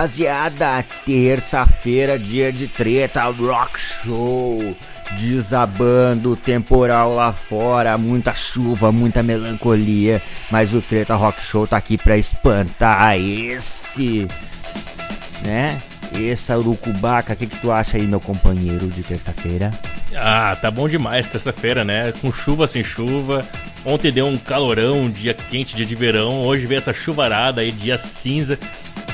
Rapaziada! Terça-feira, dia de treta, rock show! Desabando, temporal lá fora, muita chuva, muita melancolia. Mas o Treta Rock Show tá aqui pra espantar esse, né? Essa urucubaca, o que, que tu acha aí, meu companheiro de terça-feira? Ah, tá bom demais terça-feira, né? Com chuva sem chuva. Ontem deu um calorão, um dia quente, dia de verão. Hoje veio essa chuvarada aí, dia cinza.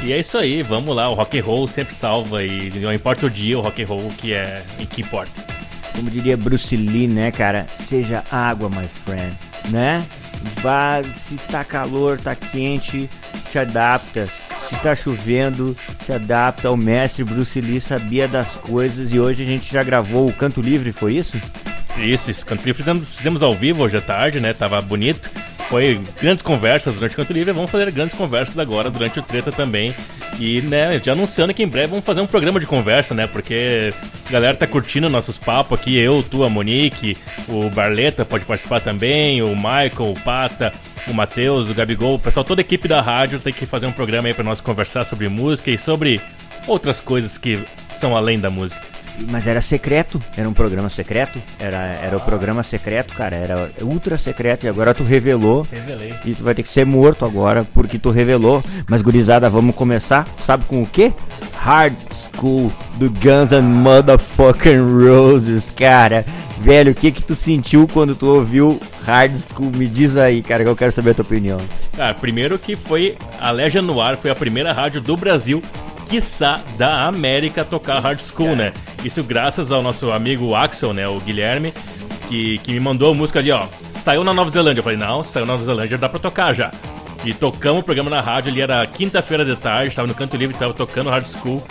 E é isso aí, vamos lá. O rock and roll sempre salva e não importa o dia, o rock and roll que é o que importa. Como diria Bruce Lee, né, cara? Seja água, my friend, né? Vá, se tá calor, tá quente, te adapta. Se tá chovendo, se adapta. O mestre Bruce Lee sabia das coisas e hoje a gente já gravou o Canto Livre, foi isso? Isso, isso. Canto Livre fizemos, fizemos ao vivo hoje à tarde, né? Tava bonito. Foi grandes conversas durante o Canto Livre. Vamos fazer grandes conversas agora durante o Treta também. E, né, já anunciando que em breve vamos fazer um programa de conversa, né? Porque a galera tá curtindo nossos papos aqui. Eu, tu, a Monique, o Barleta pode participar também, o Michael, o Pata, o Matheus, o Gabigol, o pessoal, toda a equipe da rádio tem que fazer um programa aí para nós conversar sobre música e sobre outras coisas que são além da música. Mas era secreto, era um programa secreto, era, era o programa secreto, cara, era ultra secreto e agora tu revelou. Revelei. E tu vai ter que ser morto agora porque tu revelou. Mas gurizada, vamos começar? Sabe com o quê? Hard School do Guns N' Motherfucking Roses, cara. Velho, o que que tu sentiu quando tu ouviu Hard School? Me diz aí, cara, que eu quero saber a tua opinião. Cara, primeiro que foi a Legia Noir, foi a primeira rádio do Brasil quiçá da América tocar hard school, né? Isso graças ao nosso amigo Axel, né? O Guilherme, que, que me mandou a música ali, ó. Saiu na Nova Zelândia. Eu falei, não, saiu na Nova Zelândia, dá pra tocar já. E tocamos o programa na rádio, ali era quinta-feira de tarde, estava no Canto Livre, tava tocando hard school.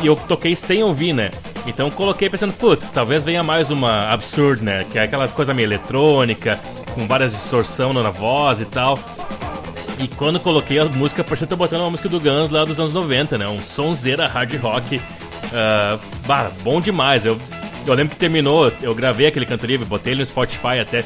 E eu toquei sem ouvir, né? Então coloquei pensando, putz, talvez venha mais uma Absurd, né? Que é aquela coisa meio eletrônica, com várias distorção na voz e tal. E quando coloquei a música, parecia que eu botando uma música do Guns lá dos anos 90, né? Um sonzeira hard rock. Uh, bah, bom demais. Eu, eu lembro que terminou, eu gravei aquele canto livre, botei ele no Spotify até.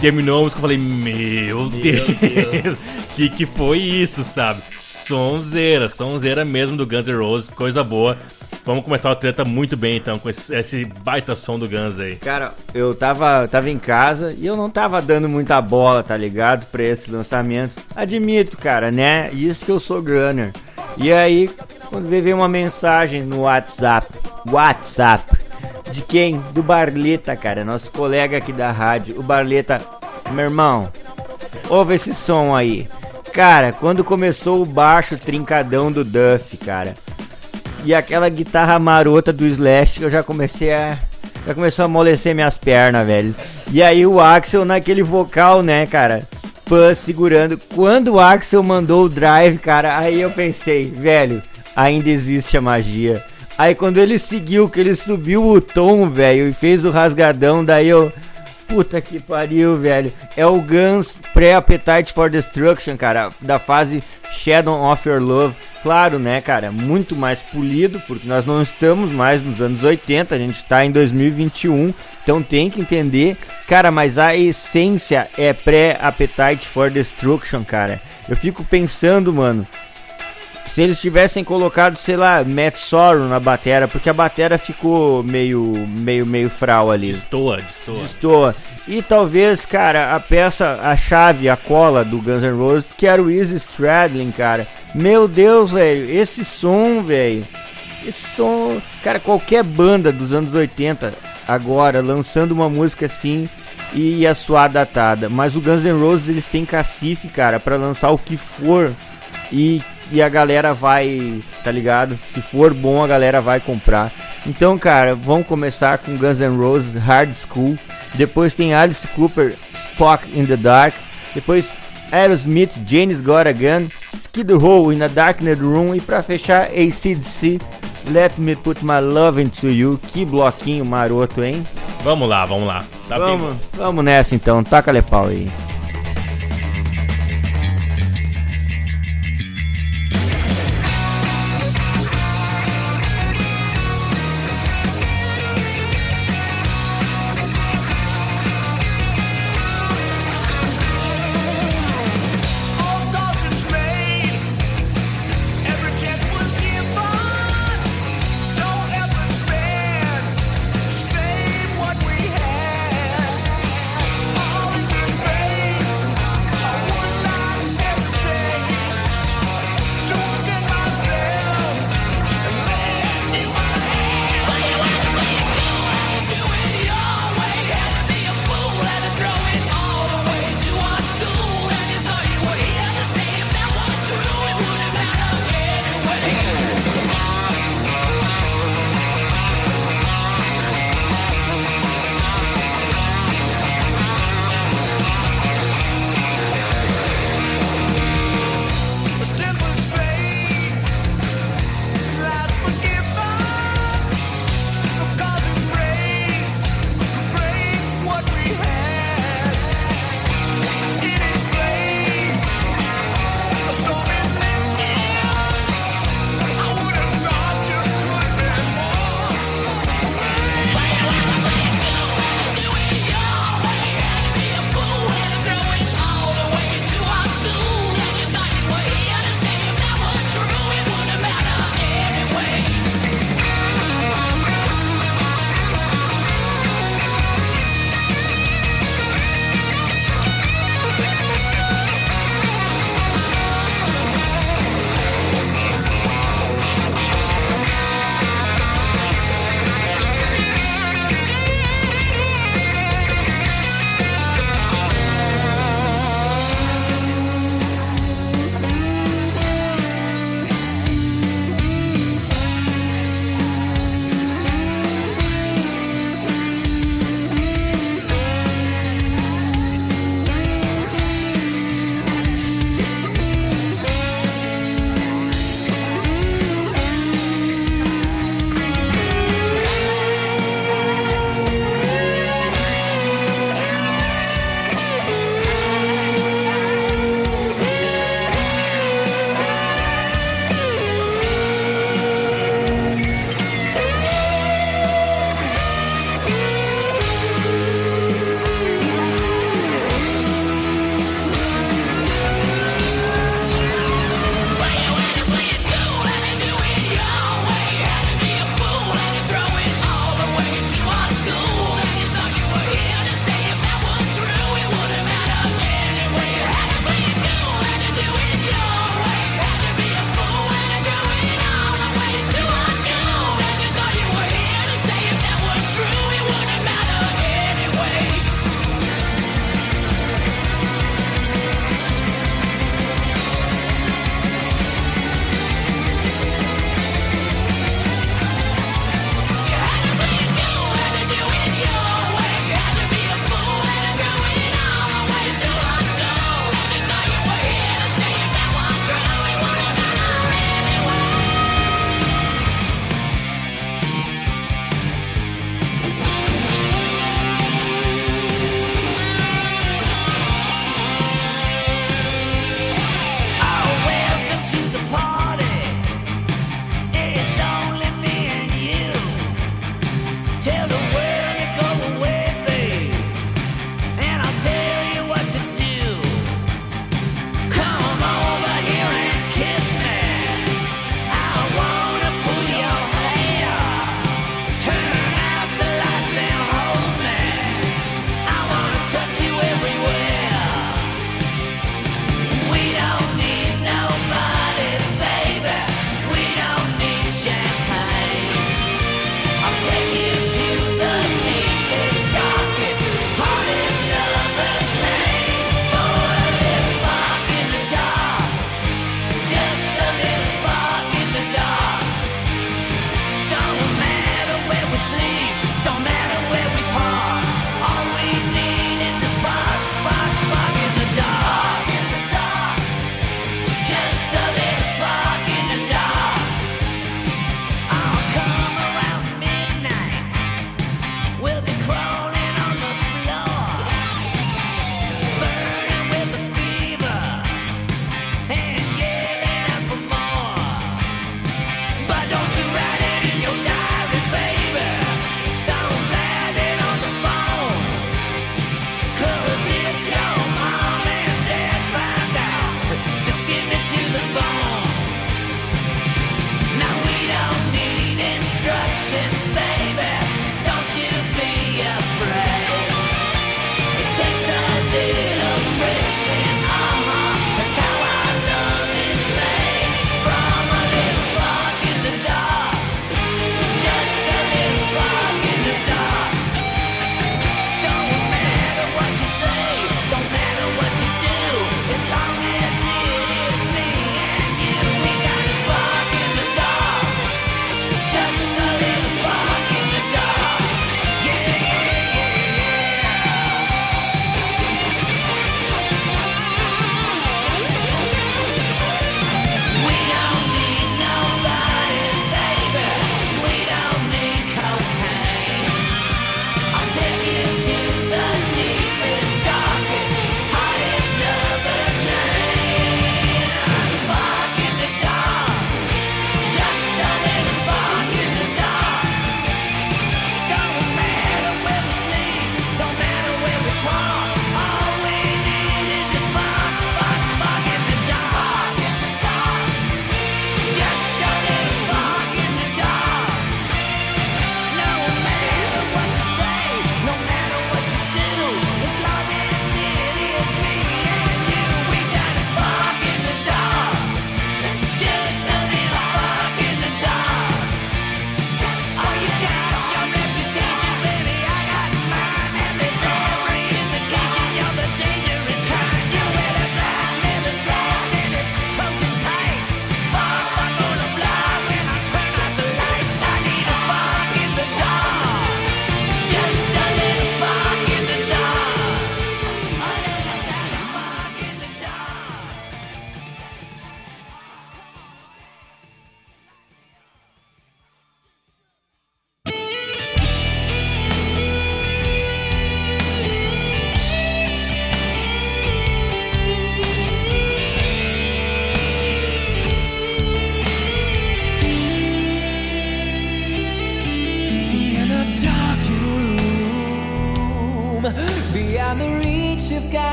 Terminou a música, eu falei, meu, meu Deus, Deus. que que foi isso, sabe? Sonzeira, sonzeira mesmo do Guns N' Roses, coisa boa. Vamos começar a treta muito bem então, com esse, esse, baita som do Guns aí. Cara, eu tava, tava em casa e eu não tava dando muita bola, tá ligado? Pra esse lançamento. Admito, cara, né? Isso que eu sou gunner. E aí, quando veio uma mensagem no WhatsApp, WhatsApp, de quem? Do Barleta, cara, nosso colega aqui da rádio. O Barleta, meu irmão, ouve esse som aí. Cara, quando começou o baixo trincadão do Duff, cara, e aquela guitarra marota do Slash eu já comecei a. Já começou a amolecer minhas pernas, velho. E aí o Axel naquele vocal, né, cara? Pã segurando. Quando o Axel mandou o drive, cara, aí eu pensei, velho, ainda existe a magia. Aí quando ele seguiu, que ele subiu o tom, velho, e fez o rasgadão, daí eu. Puta que pariu, velho. É o Guns Pré-Appetite for Destruction, cara, da fase Shadow of Your Love. Claro, né, cara, muito mais polido, porque nós não estamos mais nos anos 80, a gente está em 2021, então tem que entender, cara, mas a essência é Pré-Appetite for Destruction, cara. Eu fico pensando, mano, se eles tivessem colocado, sei lá, Matt Sorrow na batera, porque a batera ficou meio, meio, meio fral ali. Destoa, destoa. Destoa. E talvez, cara, a peça, a chave, a cola do Guns N' Roses, que era o Easy Stradlin, cara. Meu Deus, velho, esse som, velho. Esse som, cara, qualquer banda dos anos 80 agora lançando uma música assim e a sua datada, mas o Guns N' Roses eles têm cacife, cara, para lançar o que for e e a galera vai, tá ligado? Se for bom, a galera vai comprar. Então, cara, vamos começar com Guns N' Roses Hard School. Depois tem Alice Cooper Spock in the Dark. Depois Aerosmith James Got a Gun. Skid Row in a Darkened Room. E pra fechar, ACDC Let Me Put My Love Into You. Que bloquinho maroto, hein? Vamos lá, vamos lá. Tá vamos, vamos nessa então. Taca-lhe pau aí.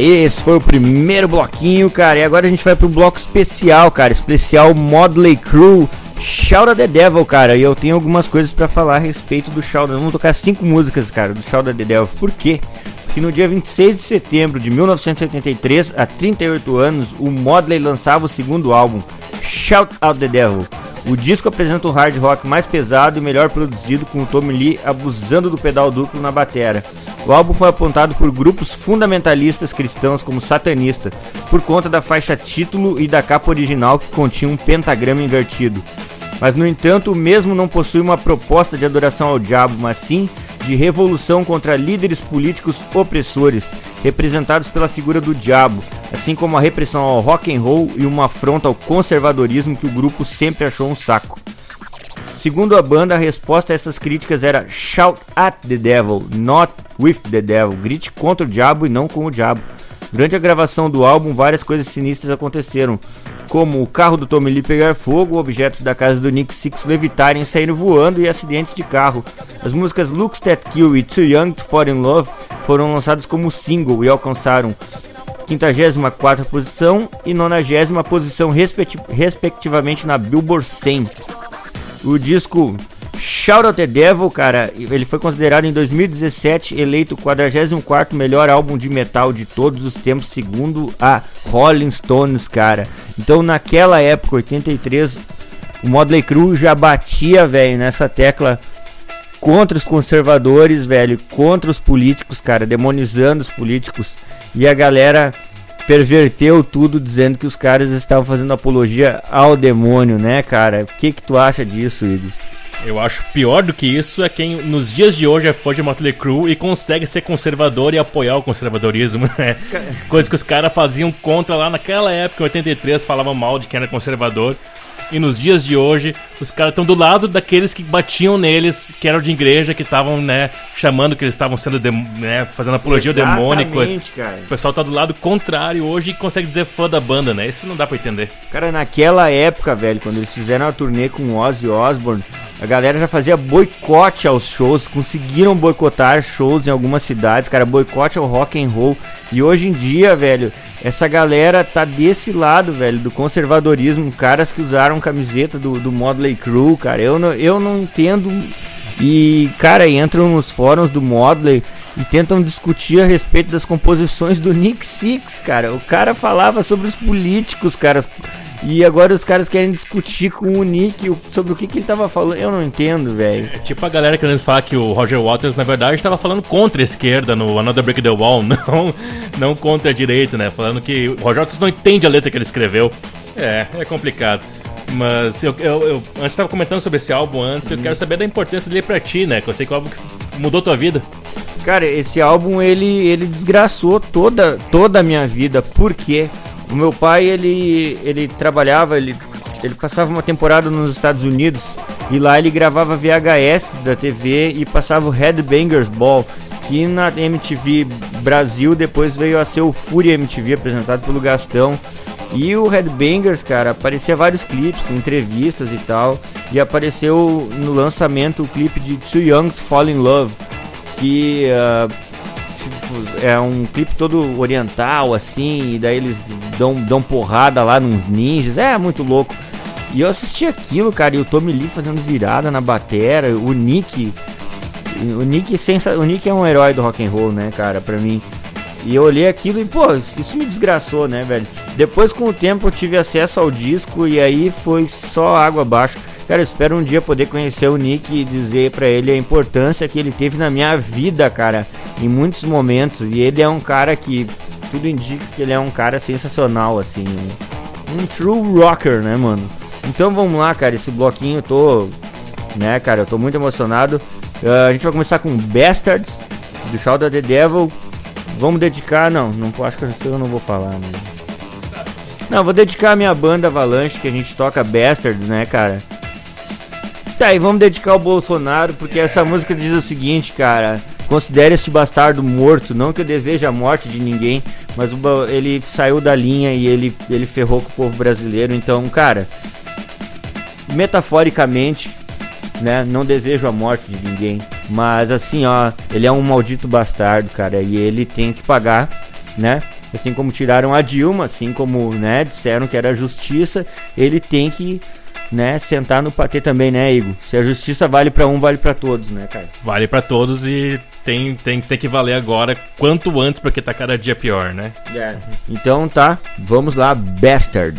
Aê, esse foi o primeiro bloquinho, cara. E agora a gente vai pro bloco especial, cara. Especial Modley Crew Shout the Devil, cara. E eu tenho algumas coisas para falar a respeito do Shout. Vamos tocar cinco músicas, cara, do Shout the Devil. Por quê? Porque no dia 26 de setembro de 1983, há 38 anos, o Modley lançava o segundo álbum, Shout Out the Devil. O disco apresenta um hard rock mais pesado e melhor produzido, com o Tommy Lee abusando do pedal duplo na batera. O álbum foi apontado por grupos fundamentalistas cristãos como satanista, por conta da faixa título e da capa original que continha um pentagrama invertido. Mas no entanto, o mesmo não possui uma proposta de adoração ao diabo, mas sim de revolução contra líderes políticos opressores, representados pela figura do diabo, assim como a repressão ao rock and roll e uma afronta ao conservadorismo que o grupo sempre achou um saco. Segundo a banda, a resposta a essas críticas era Shout at the devil, not with the devil. Grite contra o diabo e não com o diabo. Durante a gravação do álbum, várias coisas sinistras aconteceram, como o carro do Tommy Lee pegar fogo, objetos da casa do Nick Six levitarem e voando e acidentes de carro. As músicas Looks That Kill e Too Young to Fall in Love foram lançadas como single e alcançaram 54 posição e 90 posição respecti respectivamente na Billboard 100. O disco Shout Out the Devil, cara, ele foi considerado em 2017 eleito o 44 melhor álbum de metal de todos os tempos, segundo a Rolling Stones, cara. Então, naquela época, 83, o Modley Crue já batia, velho, nessa tecla contra os conservadores, velho, contra os políticos, cara, demonizando os políticos. E a galera perverteu tudo dizendo que os caras estavam fazendo apologia ao demônio, né, cara? O que que tu acha disso, Igor? Eu acho pior do que isso é quem nos dias de hoje é fã de Motley Crue e consegue ser conservador e apoiar o conservadorismo, né? Coisa que os caras faziam contra lá naquela época, em 83, falavam mal de quem era conservador. E nos dias de hoje, os caras estão do lado daqueles que batiam neles, que eram de igreja, que estavam, né, chamando que eles estavam sendo, né, fazendo apologia ao demônio. cara. O pessoal tá do lado contrário hoje e consegue dizer fã da banda, né? Isso não dá pra entender. Cara, naquela época, velho, quando eles fizeram a turnê com o Ozzy Osbourne, a galera já fazia boicote aos shows, conseguiram boicotar shows em algumas cidades, cara, boicote ao rock and roll. E hoje em dia, velho, essa galera tá desse lado, velho, do conservadorismo, caras que usaram camiseta do, do Modley Crew, cara. Eu não, eu não entendo. E, cara, entram nos fóruns do Modley e tentam discutir a respeito das composições do Nick Six, cara. O cara falava sobre os políticos, cara. E agora os caras querem discutir com o Nick sobre o que, que ele tava falando. Eu não entendo, velho. É tipo a galera querendo falar que o Roger Waters, na verdade, estava falando contra a esquerda no Another Break the Wall, não, não contra a direita, né? Falando que o Roger Waters não entende a letra que ele escreveu. É, é complicado. Mas eu, eu, eu antes estava comentando sobre esse álbum antes, eu quero saber da importância dele pra ti, né? Que eu sei que o álbum mudou tua vida. Cara, esse álbum ele, ele desgraçou toda, toda a minha vida. Por quê? O meu pai, ele, ele trabalhava, ele, ele passava uma temporada nos Estados Unidos e lá ele gravava VHS da TV e passava o Headbangers Ball, que na MTV Brasil depois veio a ser o Fury MTV apresentado pelo Gastão. E o Headbangers, cara, aparecia vários clipes, entrevistas e tal. E apareceu no lançamento o clipe de Too Young to Fall in Love, que uh, é um clipe todo oriental, assim, e daí eles dão, dão porrada lá nos ninjas, é muito louco. E eu assisti aquilo, cara, e o Tommy Lee fazendo virada na batera, o Nick. O Nick, sensa, o Nick é um herói do rock and roll, né, cara, pra mim. E eu olhei aquilo e, pô, isso me desgraçou, né, velho? Depois, com o tempo, eu tive acesso ao disco e aí foi só água abaixo. Cara, eu espero um dia poder conhecer o Nick e dizer para ele a importância que ele teve na minha vida, cara, em muitos momentos. E ele é um cara que tudo indica que ele é um cara sensacional, assim, um, true rocker, né, mano? Então vamos lá, cara, esse bloquinho eu tô, né, cara, eu tô muito emocionado. Uh, a gente vai começar com Bastards do Shout of the Devil. Vamos dedicar, não, não acho que eu não vou falar, né? Não, vou dedicar a minha banda Avalanche, que a gente toca Bastards, né, cara? Tá, e vamos dedicar ao Bolsonaro, porque essa música diz o seguinte, cara. Considere este bastardo morto. Não que eu deseje a morte de ninguém, mas ele saiu da linha e ele, ele ferrou com o povo brasileiro. Então, cara, metaforicamente, né? Não desejo a morte de ninguém. Mas assim, ó, ele é um maldito bastardo, cara. E ele tem que pagar, né? Assim como tiraram a Dilma, assim como, né, disseram que era justiça, ele tem que né, sentar no patê também, né, Igor? Se a justiça vale para um, vale para todos, né, cara? Vale para todos e tem, tem, tem que valer agora quanto antes, porque tá cada dia pior, né? É. Então tá, vamos lá, Bastard.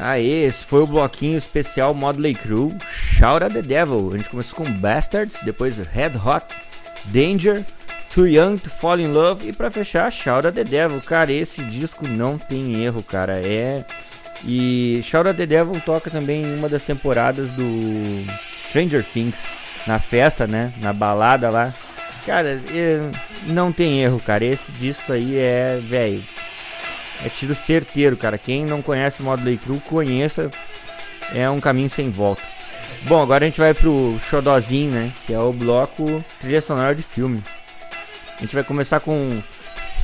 Aí, esse foi o bloquinho especial Modley Crew, Shout at the Devil. A gente começou com Bastards, depois Red Hot, Danger, Too Young to Fall in Love e pra fechar, Shout at the Devil. Cara, esse disco não tem erro, cara. É. E Shout at the Devil toca também em uma das temporadas do Stranger Things, na festa, né? Na balada lá. Cara, é... não tem erro, cara. Esse disco aí é, velho. É tiro certeiro, cara. Quem não conhece o Modley Crew, conheça. É um caminho sem volta. Bom, agora a gente vai pro Xodozinho, né? Que é o bloco trilha sonora de filme. A gente vai começar com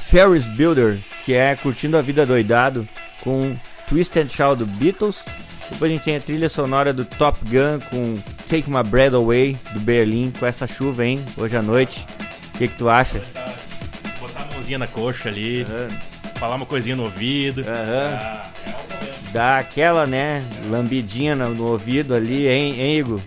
Ferris Builder, que é Curtindo a Vida Doidado, com Twist and Shout do Beatles. Depois a gente tem a trilha sonora do Top Gun com Take My Breath Away do Berlim, com essa chuva, hein, hoje à noite. O que, que tu acha? Botar a mãozinha na coxa ali, Aham. Falar uma coisinha no ouvido. Aham. Ah, é. Dar aquela, né, lambidinha no, ouvido ali, hein, hein, Igor?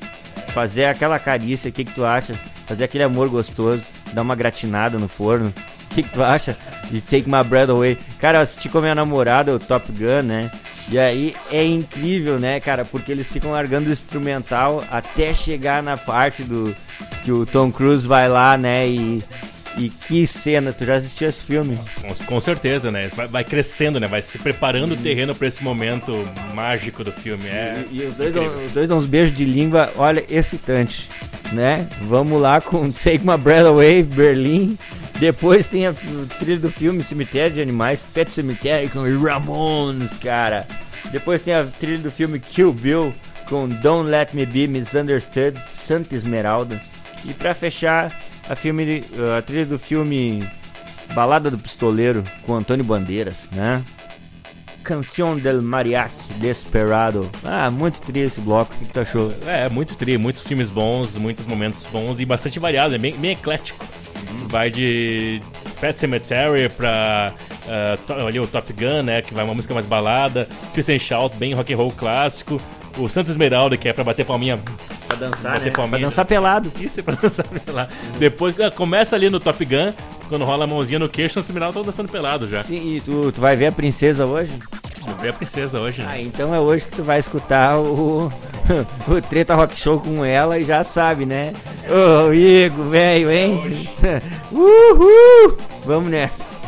Fazer aquela carícia, o que, que tu acha? Fazer aquele amor gostoso, dar uma gratinada no forno. O que, que tu acha? De Take My Breath Away. Cara, eu assisti com a minha namorada o Top Gun, né? E aí é incrível, né, cara? Porque eles ficam largando o instrumental até chegar na parte do que o Tom Cruise vai lá, né? E, e que cena, tu já assistiu esse filme? Com, com certeza, né? Vai, vai crescendo, né? Vai se preparando o terreno pra esse momento mágico do filme. É E, e os, dois dão, os dois dão uns beijos de língua, olha, excitante, né? Vamos lá com Take My Breath Away, Berlim. Depois tem a trilha do filme Cemitério de Animais, Pet Cemetery com Ramones, cara. Depois tem a trilha do filme Kill Bill com Don't Let Me Be Misunderstood, Santa Esmeralda. E pra fechar, a, filme, a trilha do filme Balada do Pistoleiro com Antônio Bandeiras, né? Canção del Mariachi Desperado. Ah, muito triste esse bloco. O que, que tu achou? É, muito tri, muitos filmes bons, muitos momentos bons e bastante variado, é bem, bem eclético. Vai de Pet Cemetery pra ah, to- ali o Top Gun, né, que vai uma música mais balada, and Shout, bem rock and roll clássico, o Santa Esmeralda, que é pra bater palminha, Pra dançar, Bater né? Pra palminha. dançar pelado. isso é pra dançar lá. Depois ah, começa ali no Top Gun, quando rola a mãozinha no queixo, Santa Esmeralda tá dançando pelado já. Sim, e tu, tu vai ver a princesa hoje? Vou ver a princesa hoje, né? Ah, então é hoje que tu vai escutar o, o Treta Rock Show com ela e já sabe, né? Ô, Igor, velho, hein? Uhul! Vamos nessa.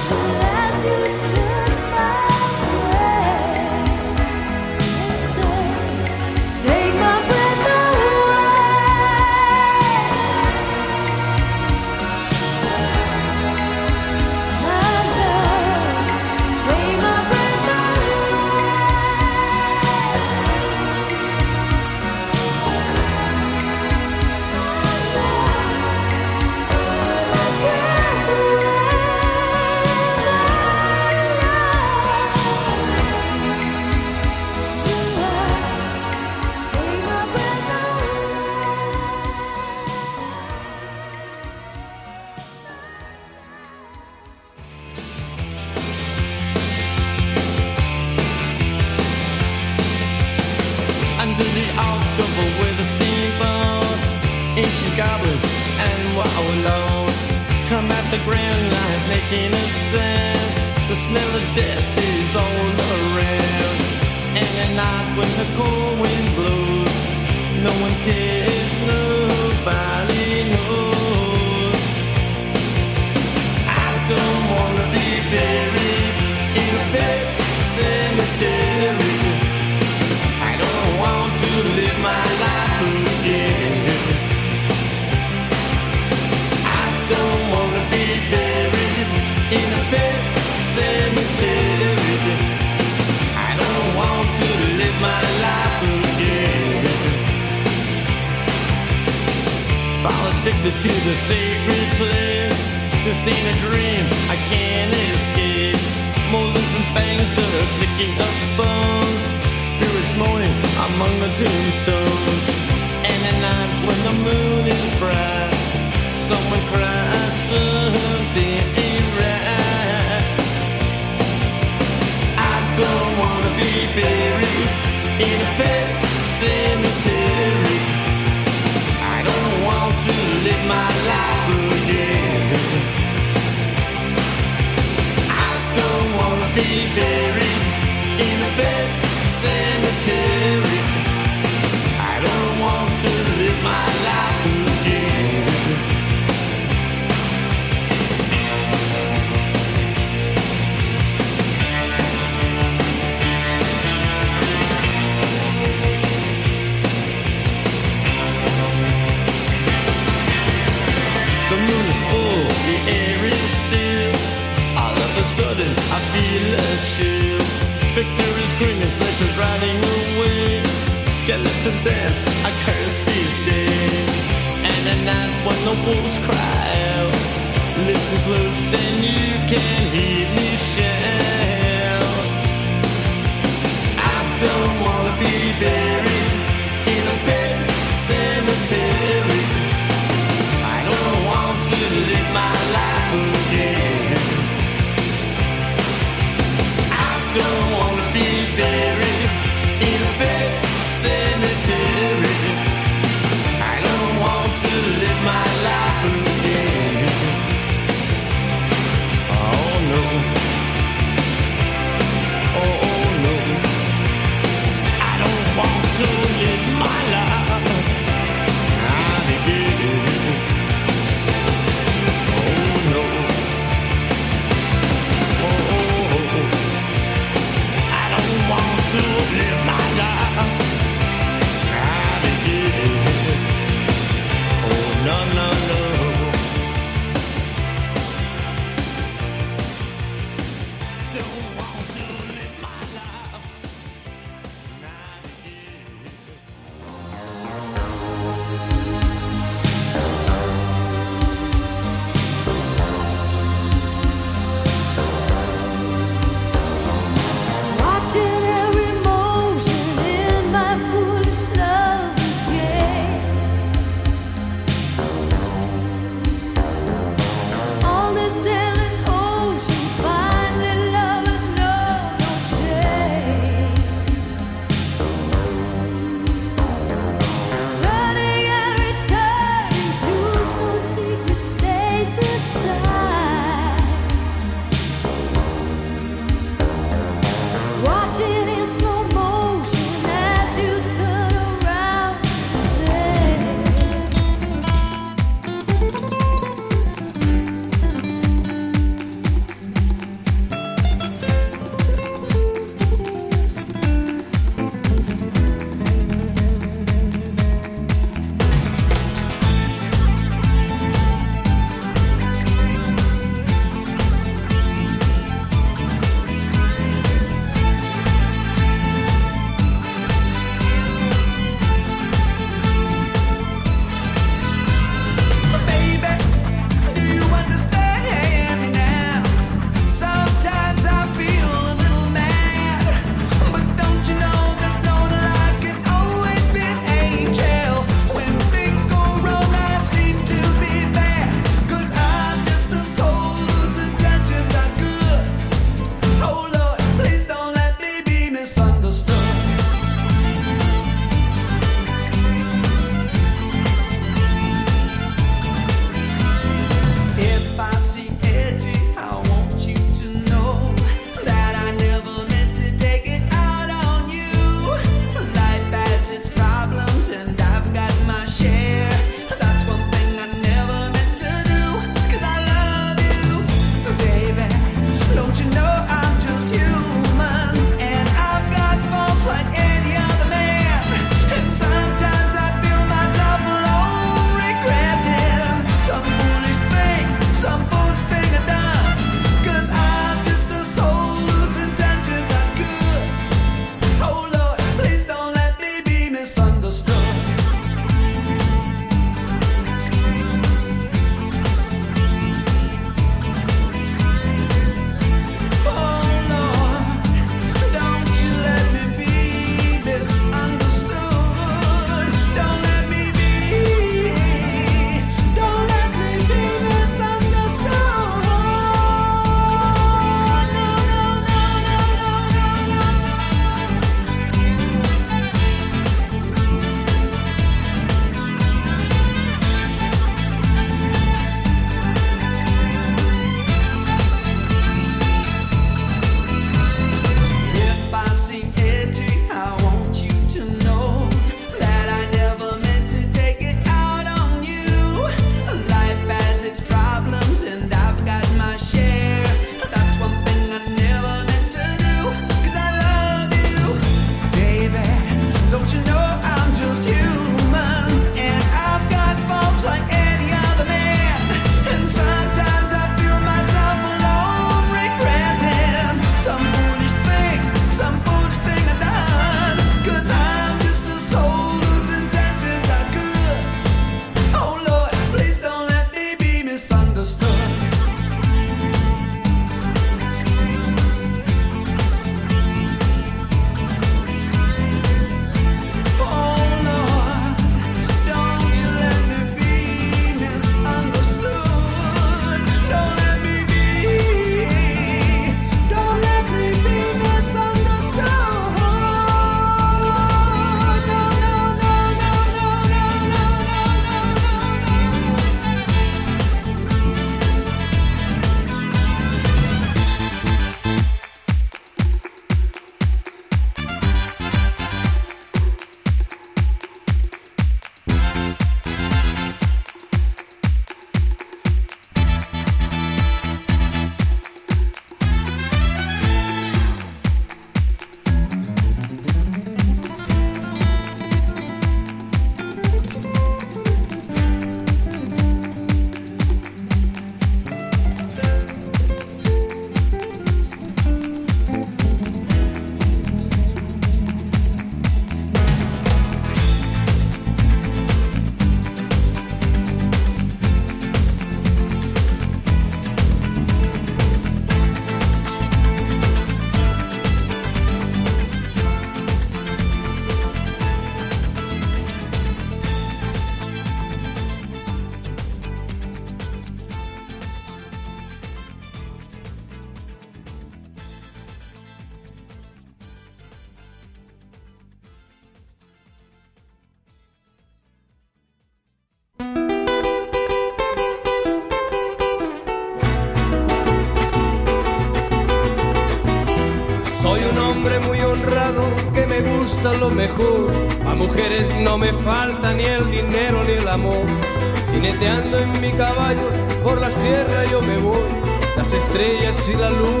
Jineteando en mi caballo por la sierra yo me voy. Las estrellas y la luna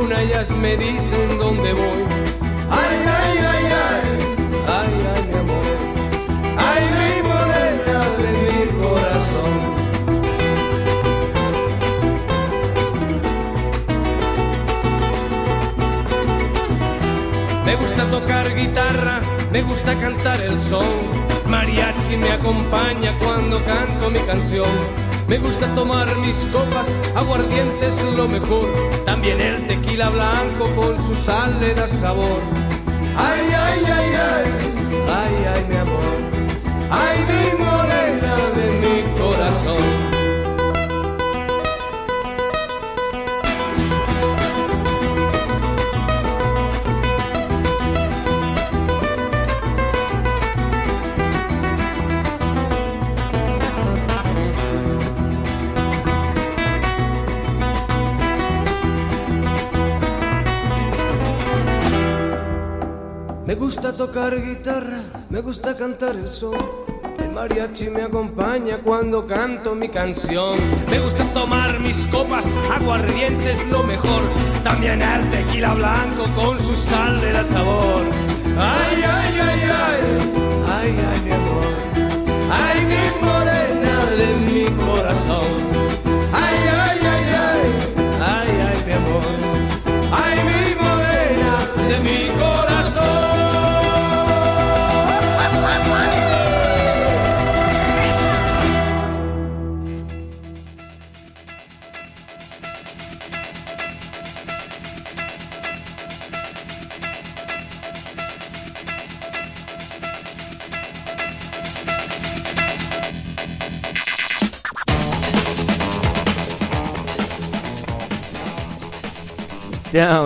canción.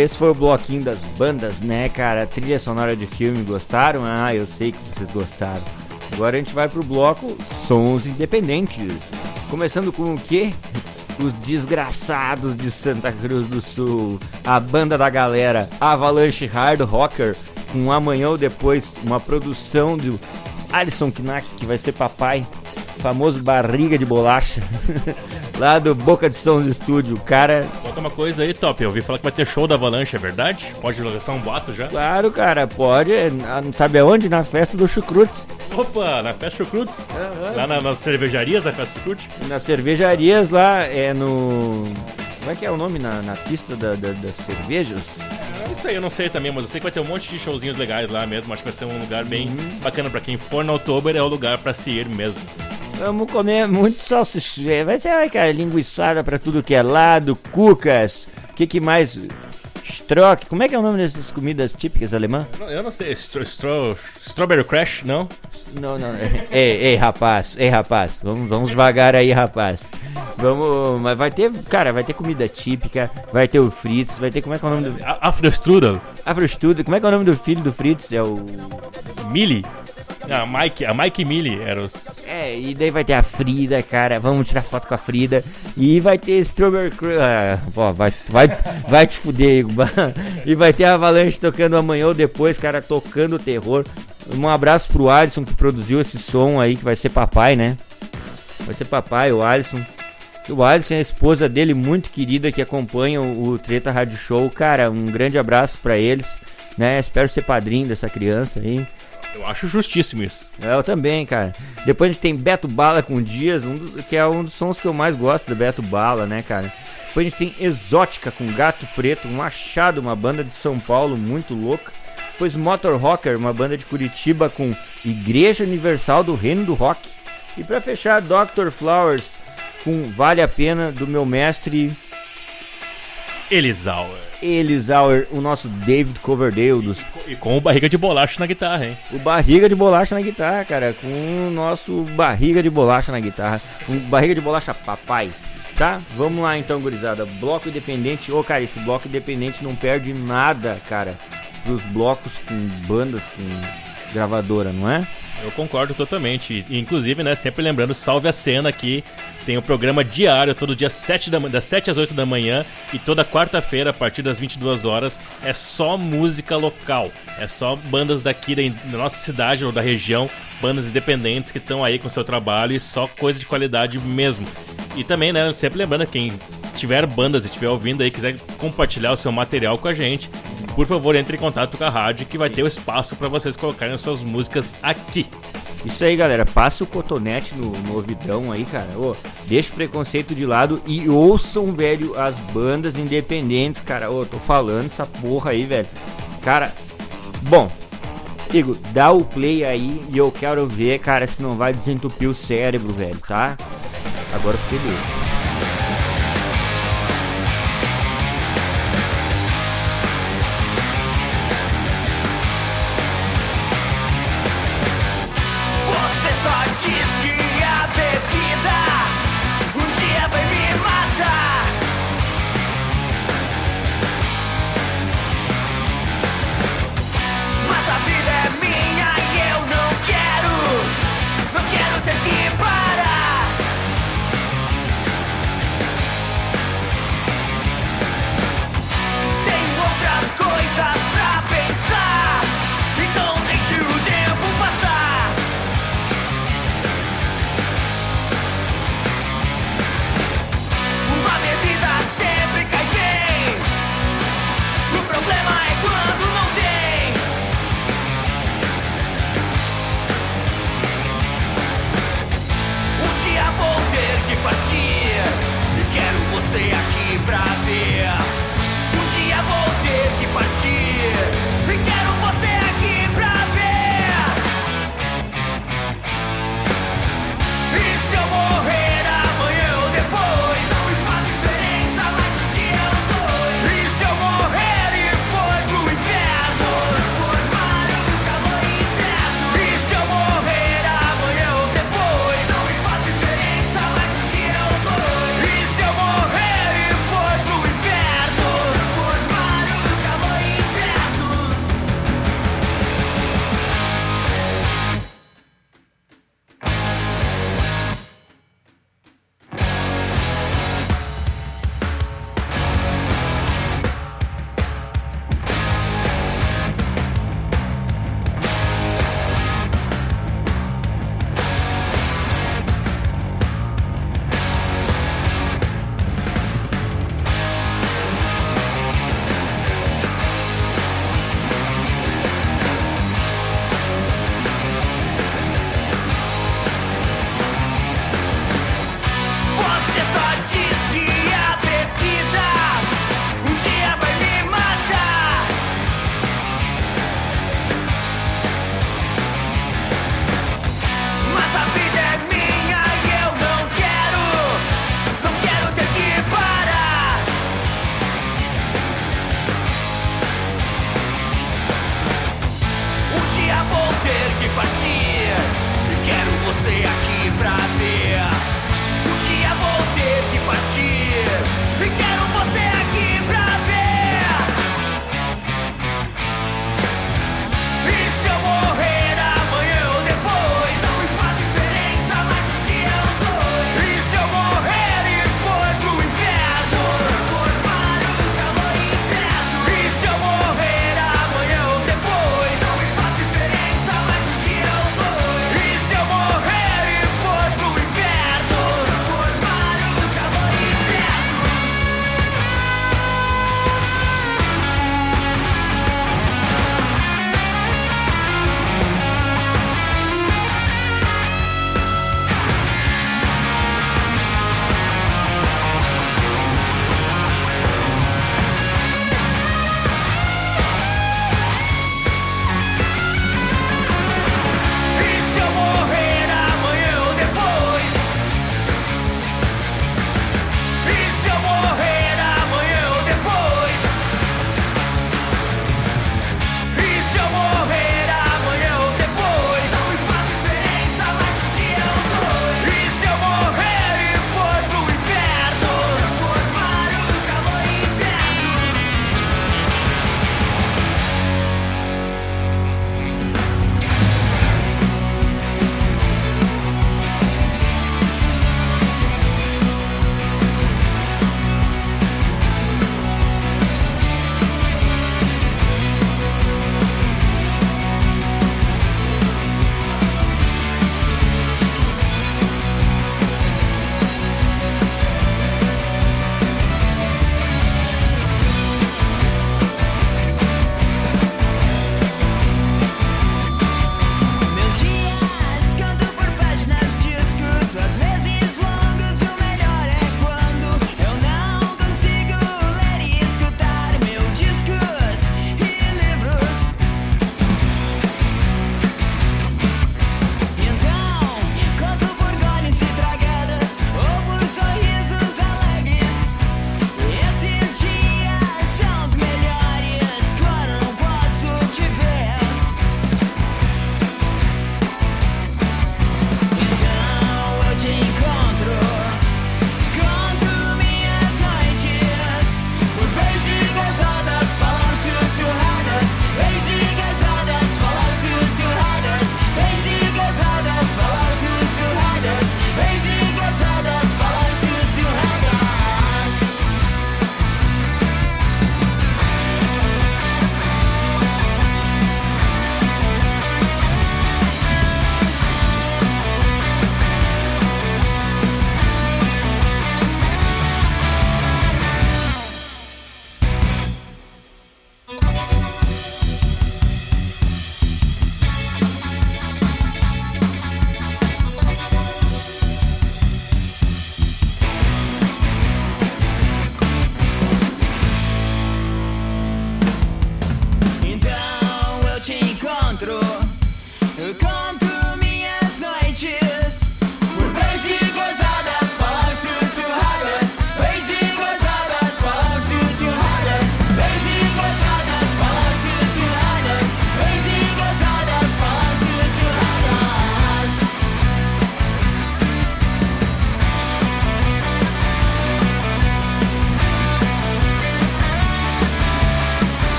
Esse foi o bloquinho das bandas, né, cara? Trilha sonora de filme, gostaram? Ah, eu sei que vocês gostaram. Agora a gente vai pro bloco Sons Independentes. Começando com o quê? Os desgraçados de Santa Cruz do Sul. A banda da galera Avalanche Hard Rocker. Com amanhã ou depois uma produção do Alisson Knack, que vai ser papai. Famoso barriga de bolacha. Lá do Boca de Sons Studio. O cara Conta uma coisa aí, Top. Eu ouvi falar que vai ter show da Avalanche, é verdade? Pode lançar um boato já? Claro, cara, pode. Ah, Não sabe aonde? Na festa do Chucrutes. Opa, na Festa Chucrutes? Lá na- nas cervejarias da Festa Chucrute? Nas cervejarias lá, é no. Como é que é o nome na, na pista da- da- das cervejas? É Isso aí eu não sei também, mas eu sei que vai ter um monte de showzinhos legais lá mesmo. Acho que vai ser um lugar bem bacana pra quem for na Oktober, é o lugar pra se ir mesmo. Vamos comer muito salsicha. Vai ser, ai, cara, linguiçada pra tudo que é lado, cucas. O que, que mais? Stroke. Como é que é o nome dessas comidas típicas alemã? Eu não- Eu não sei, stro, stro, Strawberry Crash, não? Não, não. Ei, ei, rapaz, ei, rapaz. Vamos, vamos devagar aí, rapaz. Vamos. Mas vai ter, cara, vai ter comida típica, vai ter o Fritz, vai ter. Como é que é o nome do. Afrostrudel, Afrostudo. Como é que é o nome do filho do Fritz? É o. A Mike, a Mike Millie eram os. É, e daí vai ter a Frida, cara. Vamos tirar foto com a Frida. E vai ter Strawberry ah, pô, vai, vai, vai te fuder, Igor. E vai ter a Avalanche tocando amanhã ou depois, cara, tocando terror. Um abraço pro Alisson que produziu esse som aí, que vai ser papai, né? Vai ser papai, o Alisson. O Alisson e a esposa dele, muito querida, que acompanha o, o Treta Rádio Show. Cara, um grande abraço pra eles, né? Espero ser padrinho dessa criança aí. Eu acho justíssimo isso. É, Eu também, cara. Depois a gente tem Beto Bala com Dias, um dos- que é um dos sons que eu mais gosto do Beto Bala, né, cara? Depois a gente tem Exótica com Gato Preto, um achado, uma banda de São Paulo muito louca. Depois Motor Rocker, uma banda de Curitiba com Igreja Universal do Reino do Rock. E pra fechar, Dr. Flowers com Vale a Pena do meu mestre Elisauer. Elisauer, o nosso David Coverdale dos E com o barriga de bolacha na guitarra, hein? O barriga de bolacha na guitarra, cara. Com o nosso barriga de bolacha na guitarra. Com barriga de bolacha papai. Tá? Vamos lá então, gurizada. Bloco independente. Ô, cara, esse bloco independente não perde nada, cara. Dos blocos com bandas, com gravadora, não é? Eu concordo totalmente. Inclusive, né, sempre lembrando, salve a cena aqui. Tem o programa diário, todo dia 7 da, das 7 às 8 da manhã. E toda quarta-feira, a partir das 22 horas, é só música local. É só bandas daqui da, da nossa cidade ou da região, bandas independentes que estão aí com seu trabalho e só coisa de qualidade mesmo. E também, né, sempre lembrando, quem tiver bandas e estiver ouvindo aí, quiser compartilhar o seu material com a gente, por favor, entre em contato com a rádio que vai ter o espaço para vocês colocarem as suas músicas aqui. Isso aí, galera. Passa o cotonete no, no ouvidão aí, cara. Ô, deixa o preconceito de lado e ouçam, velho, as bandas independentes, cara. Ô, tô falando essa porra aí, velho. Cara, bom. Igor, dá o play aí e eu quero ver, cara, se não vai desentupir o cérebro, velho, tá? Agora eu fiquei doido.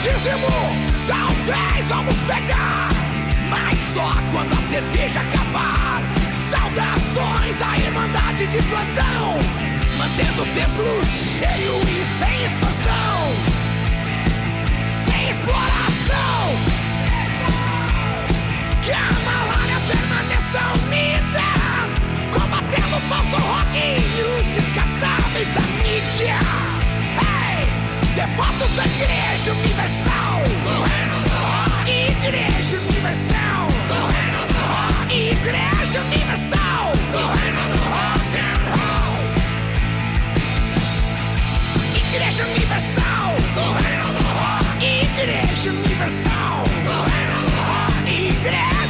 dízimo Talvez vamos pegar Mas só quando a cerveja acabar. Saudações à Irmandade de plantão Mantendo o templo cheio e sem extorsão Sem exploração. Que a malária permaneça unida Combatendo o falso rock E os descartáveis da mídia. Devotos da Igreja Universal do Reino do Rock. Igreja Universal do Reino do Rock. Igreja Universal do Reino do Rock and Roll. Igreja Universal do Reino do Rock. Igreja Universal do Reino do Rock. Igreja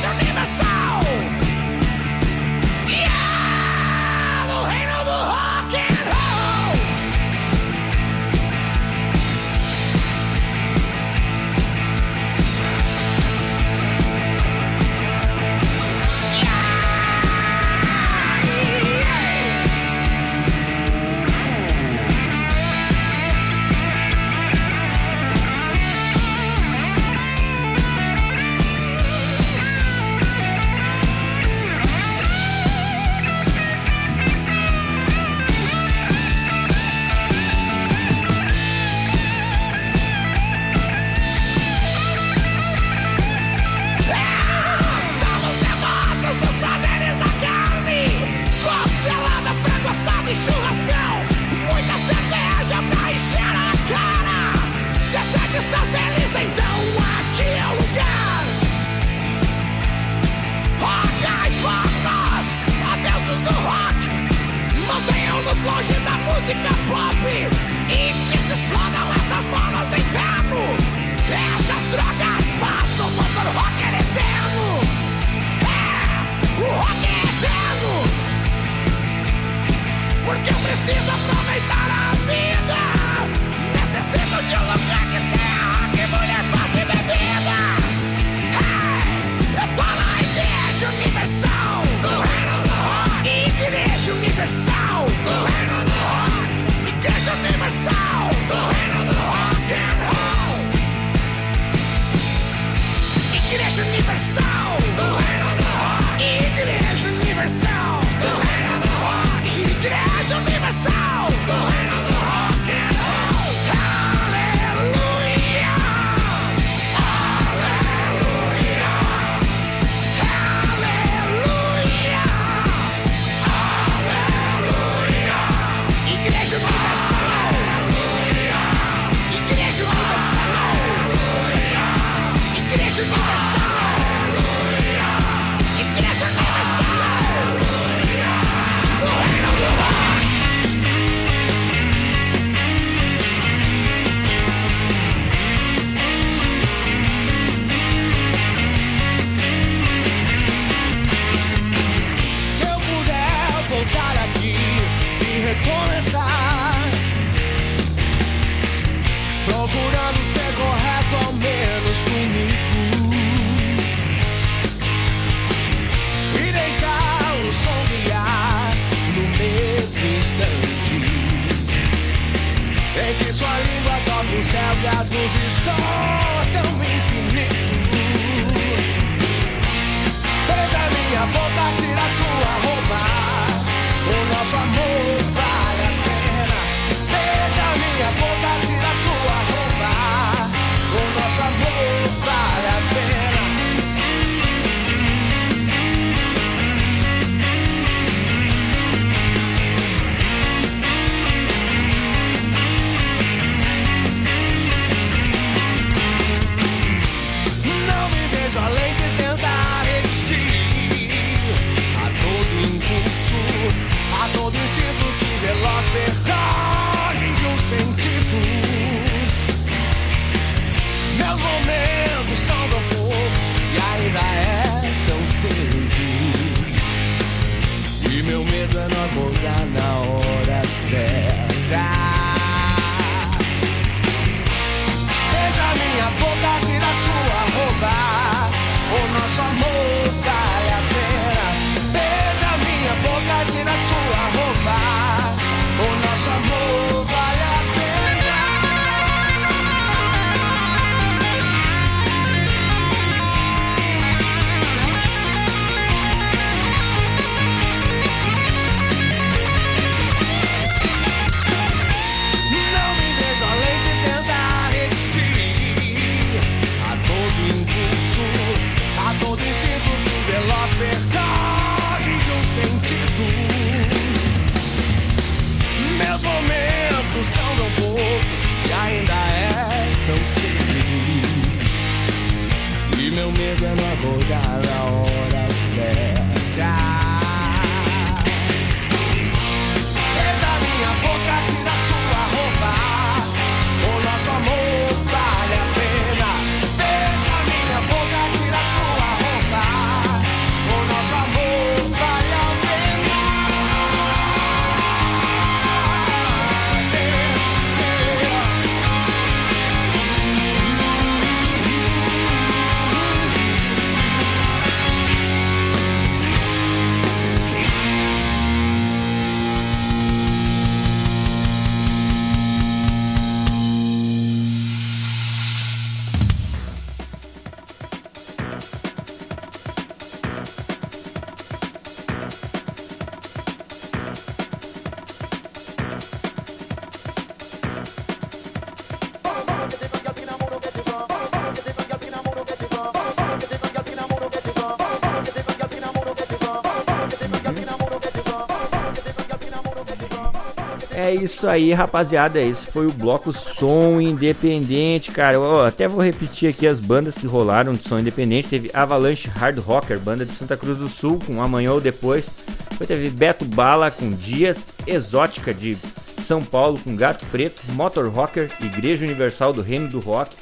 isso aí, rapaziada. Esse foi o bloco Som Independente, cara. Eu até vou repetir aqui as bandas que rolaram de som independente. Teve Avalanche Hard Rocker, banda de Santa Cruz do Sul, com Amanhã ou Depois. Depois teve Beto Bala com Dias, Exótica de São Paulo com Gato Preto, Motor Rocker, Igreja Universal do Reino do Rock,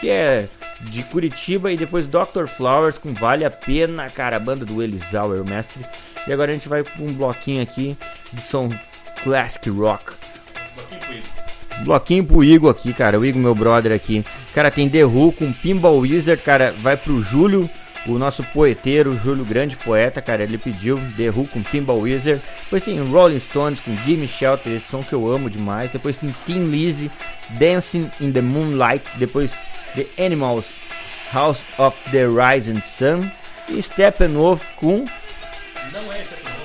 que é de Curitiba, e depois Dr. Flowers com Vale a Pena, cara, banda do Elisauer, mestre. E agora a gente vai para um bloquinho aqui de som classic rock. Bloquinho pro Igor aqui, cara. O Igor, meu brother aqui. Cara, tem The Who com Pinball Wizard, cara. Vai pro Júlio, o nosso poeteiro, Júlio, grande poeta, cara. Ele pediu The Who com Pinball Wizard. Depois tem Rolling Stones com Gimme Shelter, esse som que eu amo demais. Depois tem Tim Lizzy, Dancing in the Moonlight. Depois The Animals, House of the Rising Sun. E Steppenwolf com. Não é Steppenwolf.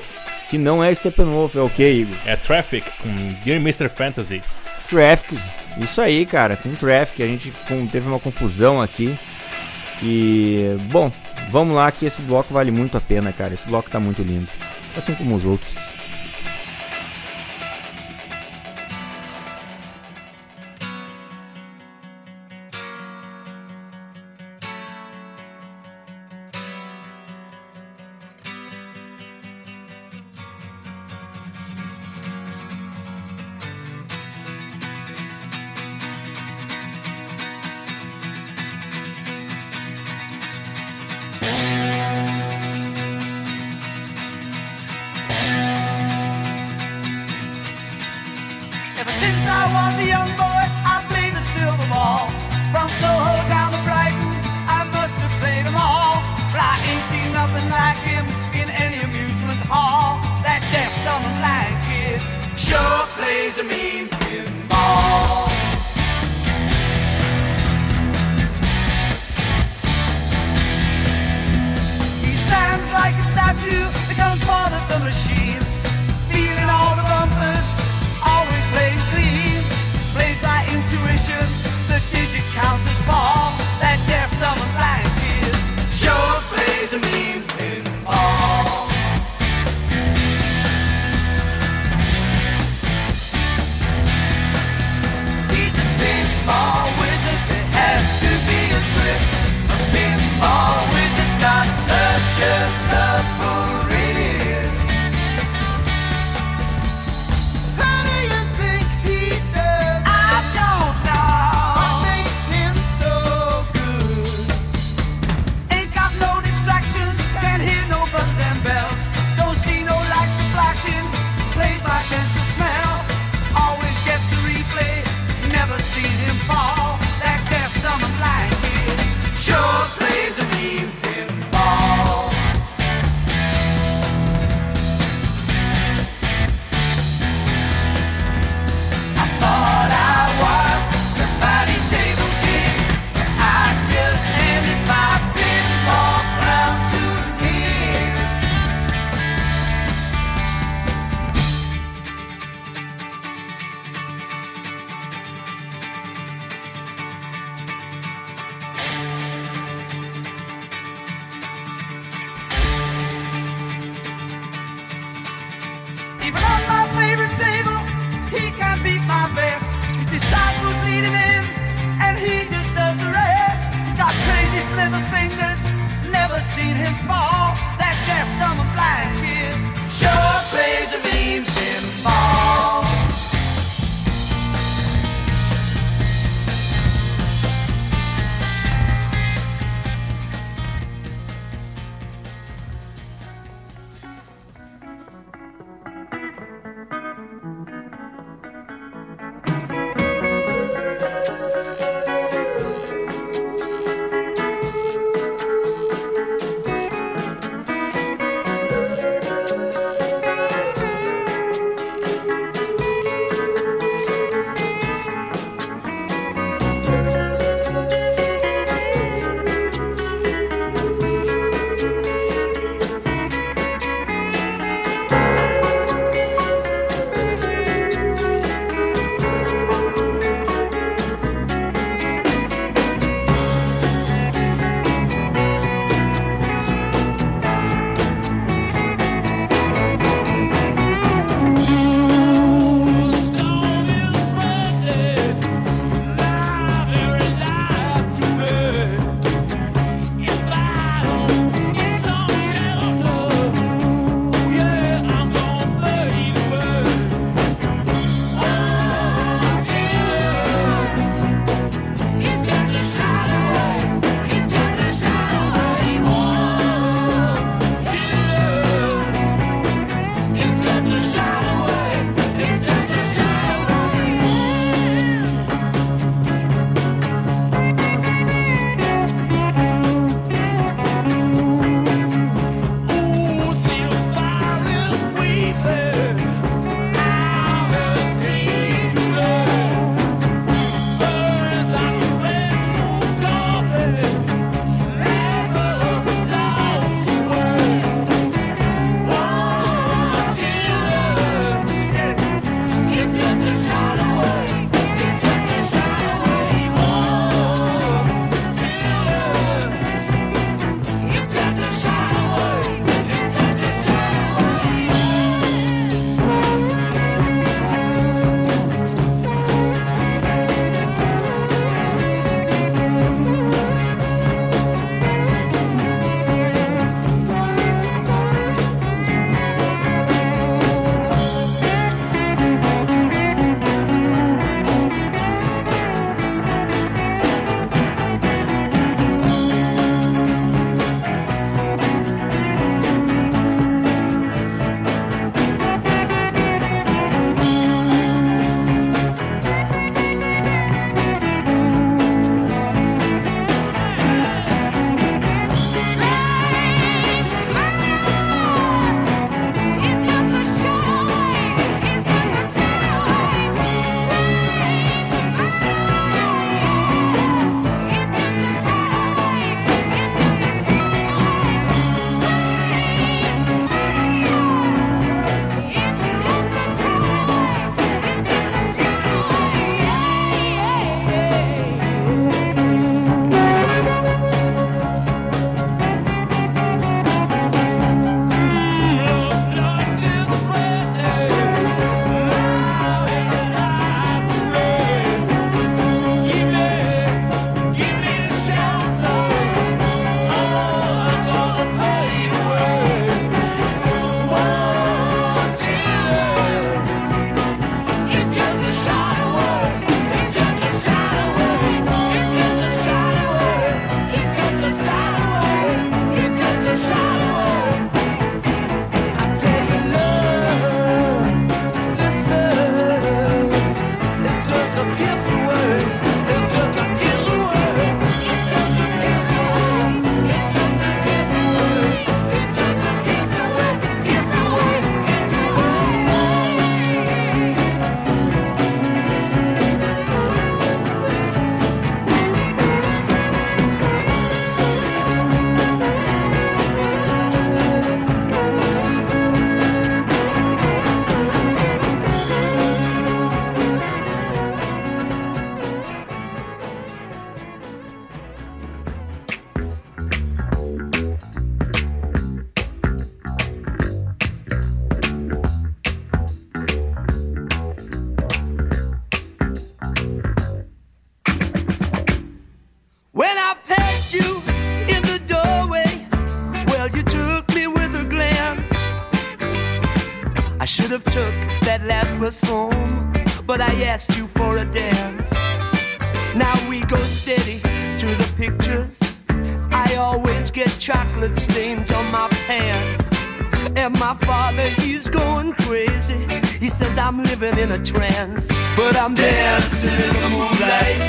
Que não é Steppenwolf, é o que, Igor? É Traffic com Dear Mr. Fantasy. Traffic. Isso aí, cara. Com Traffic a gente com- teve uma confusão aqui. E bom, vamos lá que esse bloco vale muito a pena, cara. Esse bloco tá muito lindo. Assim como os outros. I too becomes part of the machine, feeling all the bumpers. I asked you for a dance. Now we go steady to the pictures. I always get chocolate stains on my pants. And my father, he's going crazy. He says I'm living in a trance, but I'm dancing in the moonlight.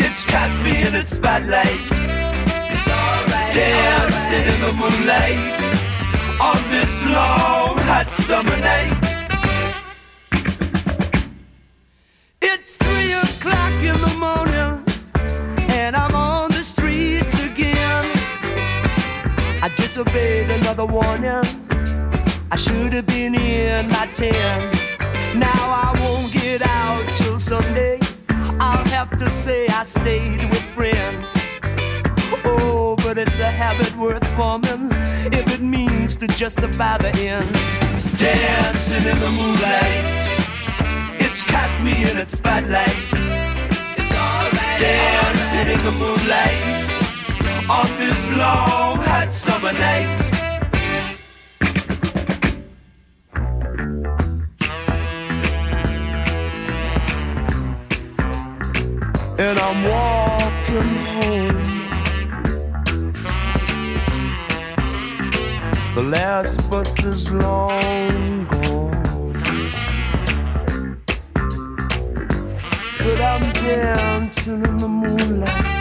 It's caught me in its spotlight. It's alright. Dancing in the moonlight on this long hot summer night. Justify the end. Dancing in the moonlight, it's caught me in its spotlight. It's alright. Dancing in the moonlight on this long hot summer night. And I'm walking home. The last bus is long gone. But I'm dancing in the moonlight.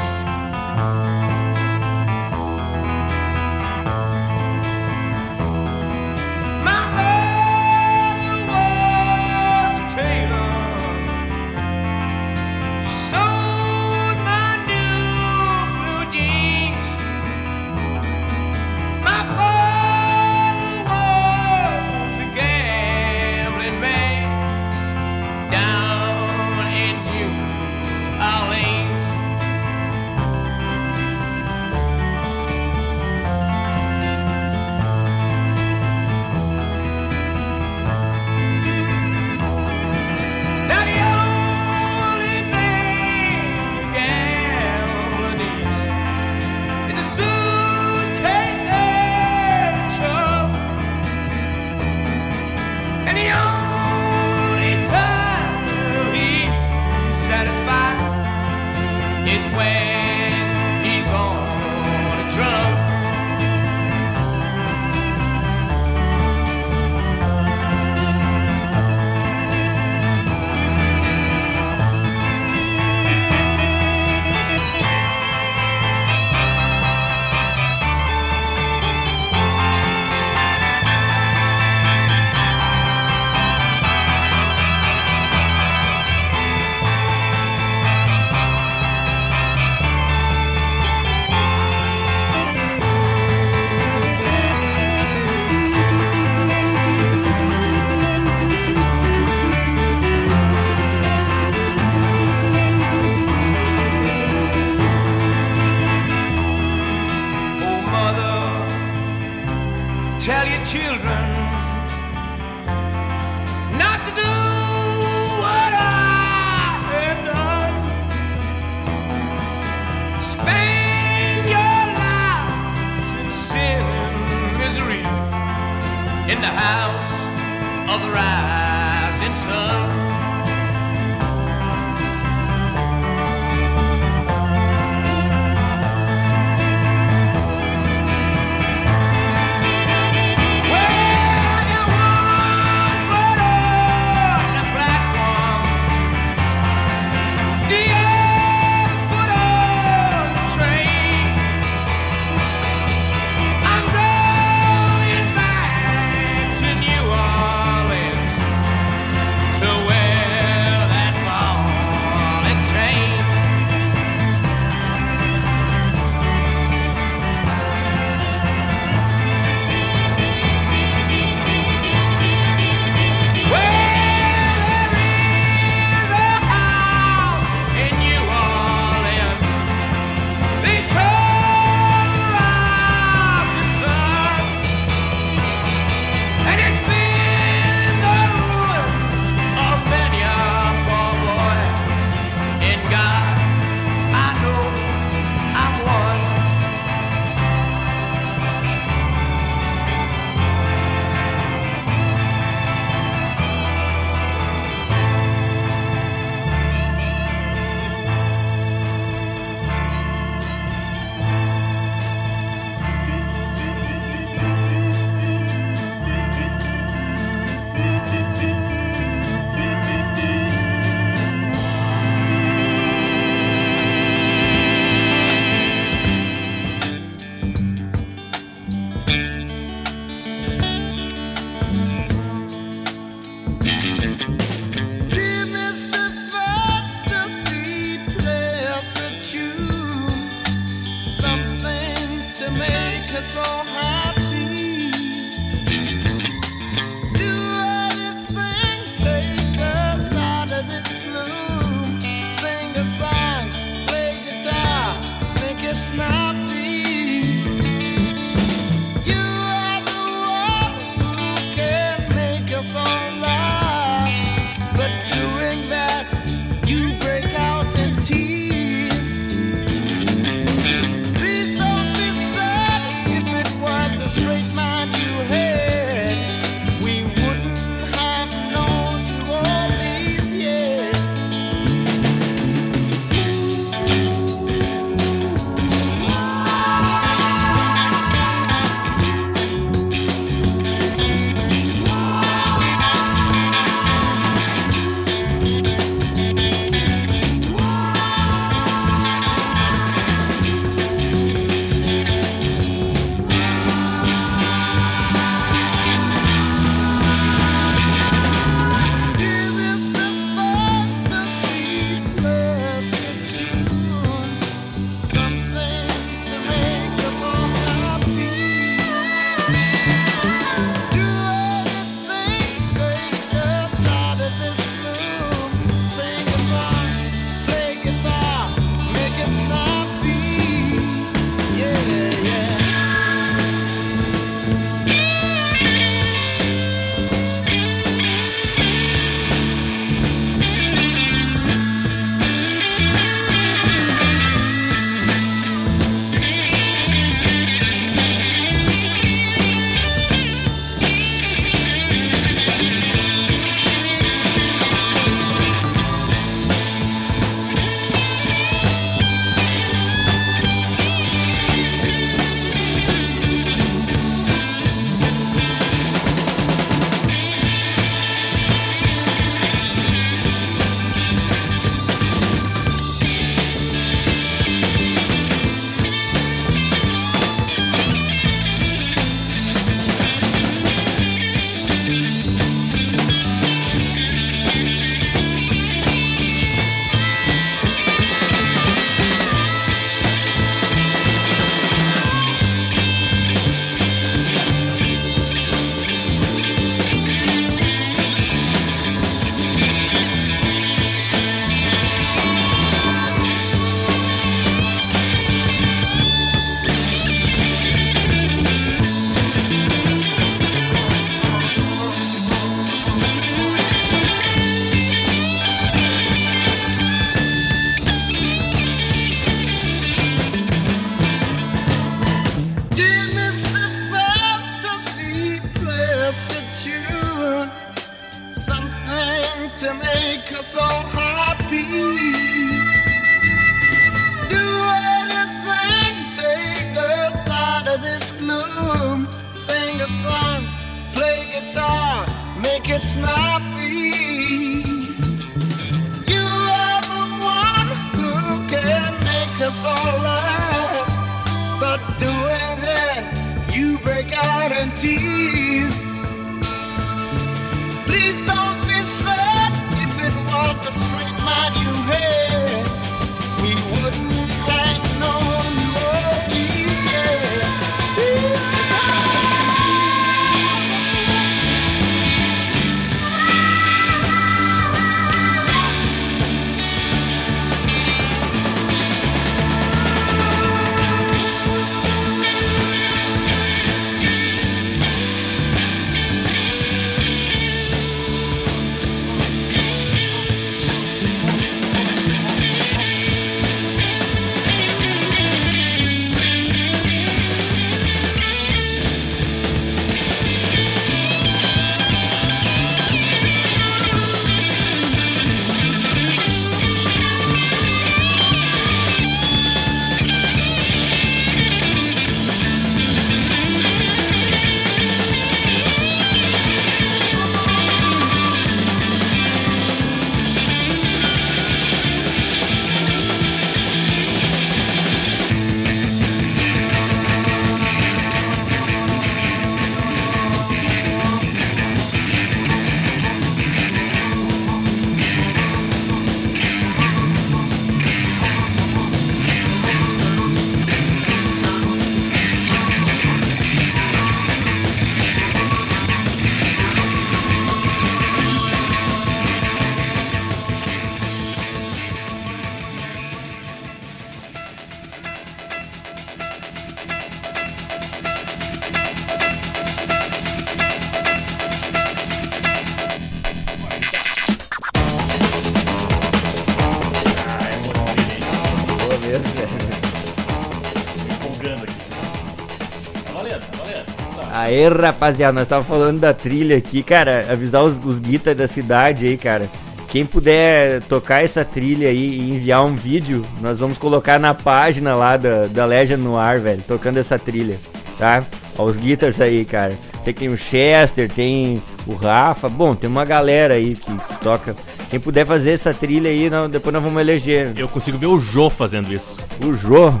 Aê, rapaziada, nós tava falando da trilha aqui, cara. Avisar os, os guitas da cidade aí, cara. Quem puder tocar essa trilha aí e enviar um vídeo, nós vamos colocar na página lá da, da Legend no ar, velho, tocando essa trilha, tá? Ó, os guitars aí, cara. Tem, tem o Chester, tem o Rafa, bom, tem uma galera aí que, que toca. Quem puder fazer essa trilha aí, não- depois nós vamos eleger. Eu consigo ver o Jô fazendo isso. O Jô.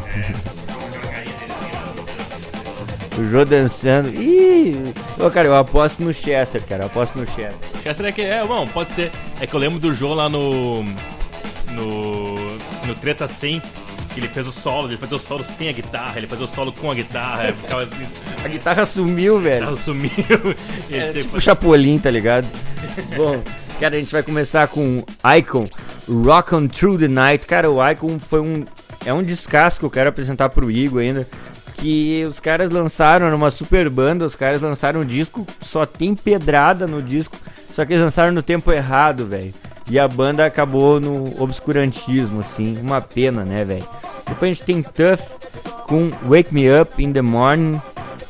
O Jô dançando. Ih! Ô, cara, eu aposto no Chester, cara. Eu aposto no Chester. Chester é que é, bom, pode ser. É que eu lembro do Jô lá no. No. No Treta 100, que ele fez o solo, ele fazia o solo sem a guitarra, ele fazia o solo com a guitarra, assim, A guitarra sumiu, velho. sumiu. É tipo o Chapolin, tá ligado? Bom, cara, a gente vai começar com Icon, Rock on Through the Night. Cara, o Icon foi um. É um descasso que eu quero apresentar pro Igor ainda. Que os caras lançaram numa super banda, os caras lançaram um disco, só tem pedrada no disco, só que eles lançaram no tempo errado, velho. E a banda acabou no obscurantismo, assim, uma pena, né, velho? Depois a gente tem Tough com Wake Me Up in the Morning,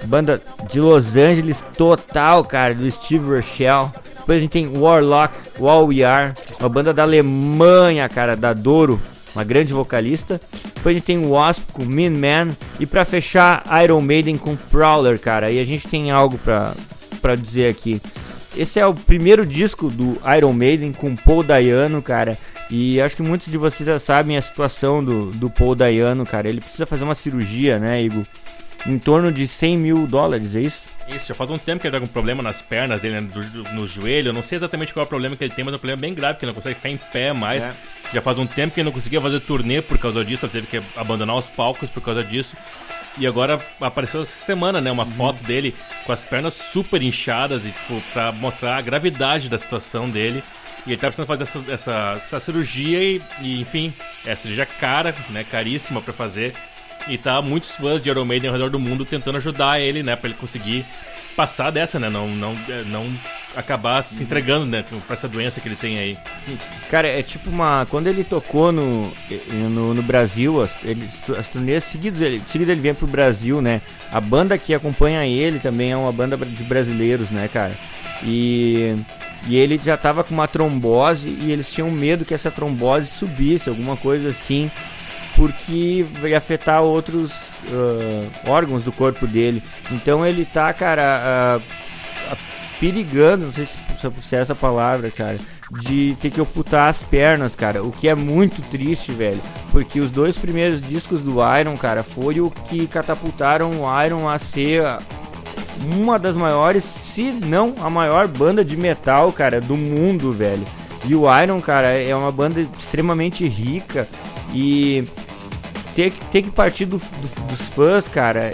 Banda de Los Angeles total, cara, do Steve Rochelle. Depois a gente tem Warlock, All We Are, uma banda da Alemanha, cara, da Doro, uma grande vocalista. Depois a gente tem Wasp com Mean Man. E pra fechar, Iron Maiden com Prowler, cara. E a gente tem algo pra, pra dizer aqui. Esse é o primeiro disco do Iron Maiden com Paul Dayano, cara. E acho que muitos de vocês já sabem a situação do, do Paul Dayano, cara. Ele precisa fazer uma cirurgia, né, Igor? Em torno de 100 mil dólares, é isso? Isso, já faz um tempo que ele tá com problema nas pernas dele, né, do- do- no joelho. Eu não sei exatamente qual é o problema que ele tem, mas é um problema bem grave, que ele não consegue ficar em pé mais. É. Já faz um tempo que ele não conseguia fazer turnê por causa disso, ele teve que abandonar os palcos por causa disso. E agora apareceu essa semana, né, uma foto dele com as pernas super inchadas e tipo, pra mostrar a gravidade da situação dele. E ele tá precisando fazer essa, essa, essa cirurgia e, e, enfim, é cirurgia cara, né, caríssima pra fazer. E tá muitos fãs de Iron Maiden ao redor do mundo tentando ajudar ele, né, pra ele conseguir passar dessa, né, não, não, é, não acabar se entregando, né, pra essa doença que ele tem aí. Cara, é tipo uma. Quando ele tocou no, no, no Brasil, as, ele, as turnês seguidas, ele, seguida ele vem pro Brasil, né? A banda que acompanha ele também é uma banda de brasileiros, né, cara? E, e ele já tava com uma trombose e eles tinham medo que essa trombose subisse, alguma coisa assim, porque vai afetar outros ah, órgãos do corpo dele. Então ele tá, cara. ah, ah, perigando, não sei se, se é essa palavra, cara, de ter que ocultar as pernas, cara, o que é muito triste, velho, porque os dois primeiros discos do Iron, cara, foi o que catapultaram o Iron a ser uma das maiores, se não a maior banda de metal, cara, do mundo, velho. E o Iron, cara, é uma banda extremamente rica e ter, que- ter que partir do- do- dos fãs, cara,